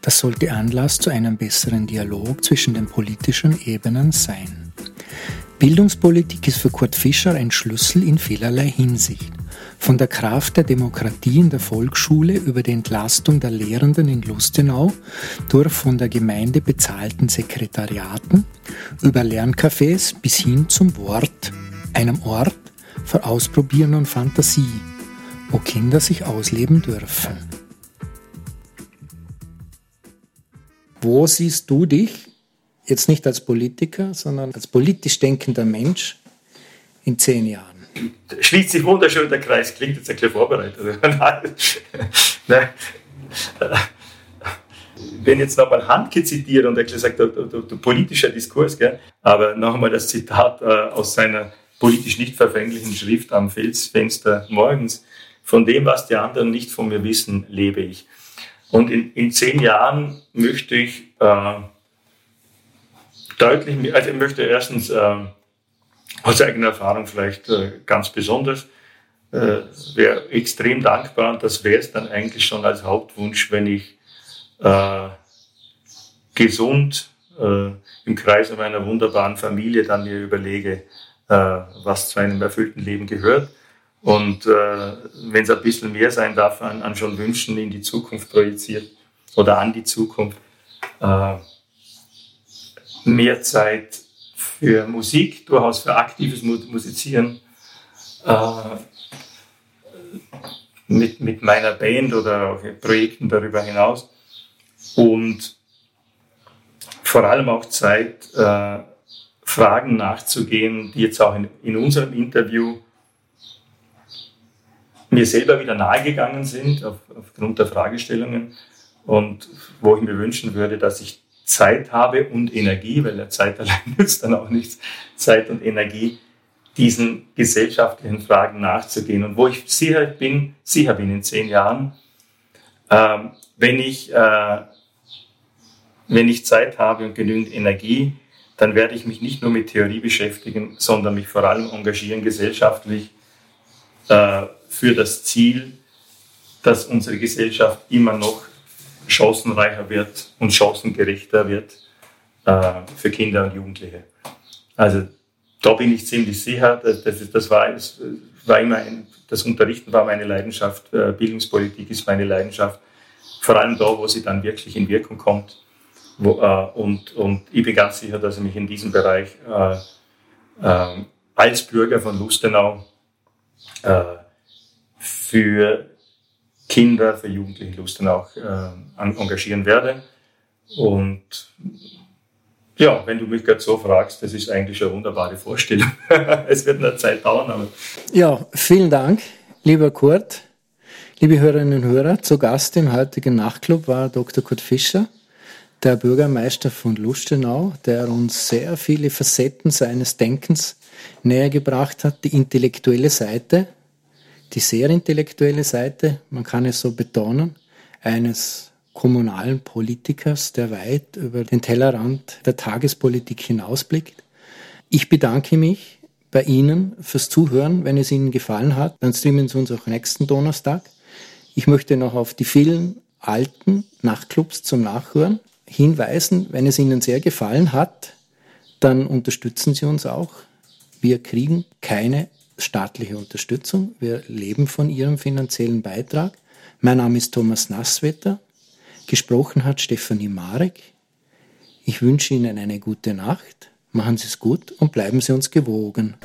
Das sollte Anlass zu einem besseren Dialog zwischen den politischen Ebenen sein. Bildungspolitik ist für Kurt Fischer ein Schlüssel in vielerlei Hinsicht. Von der Kraft der Demokratie in der Volksschule über die Entlastung der Lehrenden in Lustenau durch von der Gemeinde bezahlten Sekretariaten, über Lerncafés bis hin zum Wort, einem Ort, für Ausprobieren und Fantasie, wo Kinder sich ausleben dürfen. Wo siehst du dich, jetzt nicht als Politiker, sondern als politisch denkender Mensch in zehn Jahren? Schließt sich wunderschön der Kreis, klingt jetzt ein bisschen vorbereitet. Nein. Wenn jetzt nochmal Handke zitiert und er sagt, der, der, der politischer Diskurs, gell? aber noch einmal das Zitat äh, aus seiner politisch nicht verfänglichen Schrift am Felsfenster morgens. Von dem, was die anderen nicht von mir wissen, lebe ich. Und in, in zehn Jahren möchte ich äh, deutlich, also ich möchte erstens äh, aus eigener Erfahrung vielleicht äh, ganz besonders, äh, wäre extrem dankbar und das wäre es dann eigentlich schon als Hauptwunsch, wenn ich äh, gesund äh, im Kreise meiner wunderbaren Familie dann mir überlege, äh, was zu einem erfüllten Leben gehört. Und äh, wenn es ein bisschen mehr sein darf, an, an, schon Wünschen in die Zukunft projiziert oder an die Zukunft, äh, mehr Zeit für Musik, durchaus für aktives Musizieren, äh, mit, mit meiner Band oder Projekten darüber hinaus. Und vor allem auch Zeit, äh, Fragen nachzugehen, die jetzt auch in, in unserem Interview mir selber wieder nahegegangen sind auf, aufgrund der Fragestellungen und wo ich mir wünschen würde, dass ich Zeit habe und Energie, weil der Zeit allein nützt dann auch nichts, Zeit und Energie, diesen gesellschaftlichen Fragen nachzugehen. Und wo ich sicher bin, sicher bin in zehn Jahren, äh, wenn, ich, äh, wenn ich Zeit habe und genügend Energie, dann werde ich mich nicht nur mit Theorie beschäftigen, sondern mich vor allem engagieren gesellschaftlich äh, für das Ziel, dass unsere Gesellschaft immer noch chancenreicher wird und chancengerechter wird äh, für Kinder und Jugendliche. Also da bin ich ziemlich sicher, das, das war, war immer ein, das Unterrichten war meine Leidenschaft, äh, Bildungspolitik ist meine Leidenschaft, vor allem da, wo sie dann wirklich in Wirkung kommt. Wo, äh, und, und ich bin ganz sicher, dass ich mich in diesem Bereich äh, äh, als Bürger von Lustenau äh, für Kinder, für Jugendliche in Lustenau äh, engagieren werde. Und ja, wenn du mich gerade so fragst, das ist eigentlich eine wunderbare Vorstellung. es wird eine Zeit dauern, aber. Ja, vielen Dank, lieber Kurt. Liebe Hörerinnen und Hörer, zu Gast im heutigen Nachtclub war Dr. Kurt Fischer der Bürgermeister von Lustenau, der uns sehr viele Facetten seines Denkens näher gebracht hat, die intellektuelle Seite, die sehr intellektuelle Seite, man kann es so betonen, eines kommunalen Politikers, der weit über den Tellerrand der Tagespolitik hinausblickt. Ich bedanke mich bei Ihnen fürs Zuhören. Wenn es Ihnen gefallen hat, dann streamen Sie uns auch nächsten Donnerstag. Ich möchte noch auf die vielen alten Nachtclubs zum Nachhören hinweisen. Wenn es Ihnen sehr gefallen hat, dann unterstützen Sie uns auch. Wir kriegen keine staatliche Unterstützung. Wir leben von Ihrem finanziellen Beitrag. Mein Name ist Thomas Nasswetter. Gesprochen hat Stefanie Marek. Ich wünsche Ihnen eine gute Nacht. Machen Sie es gut und bleiben Sie uns gewogen.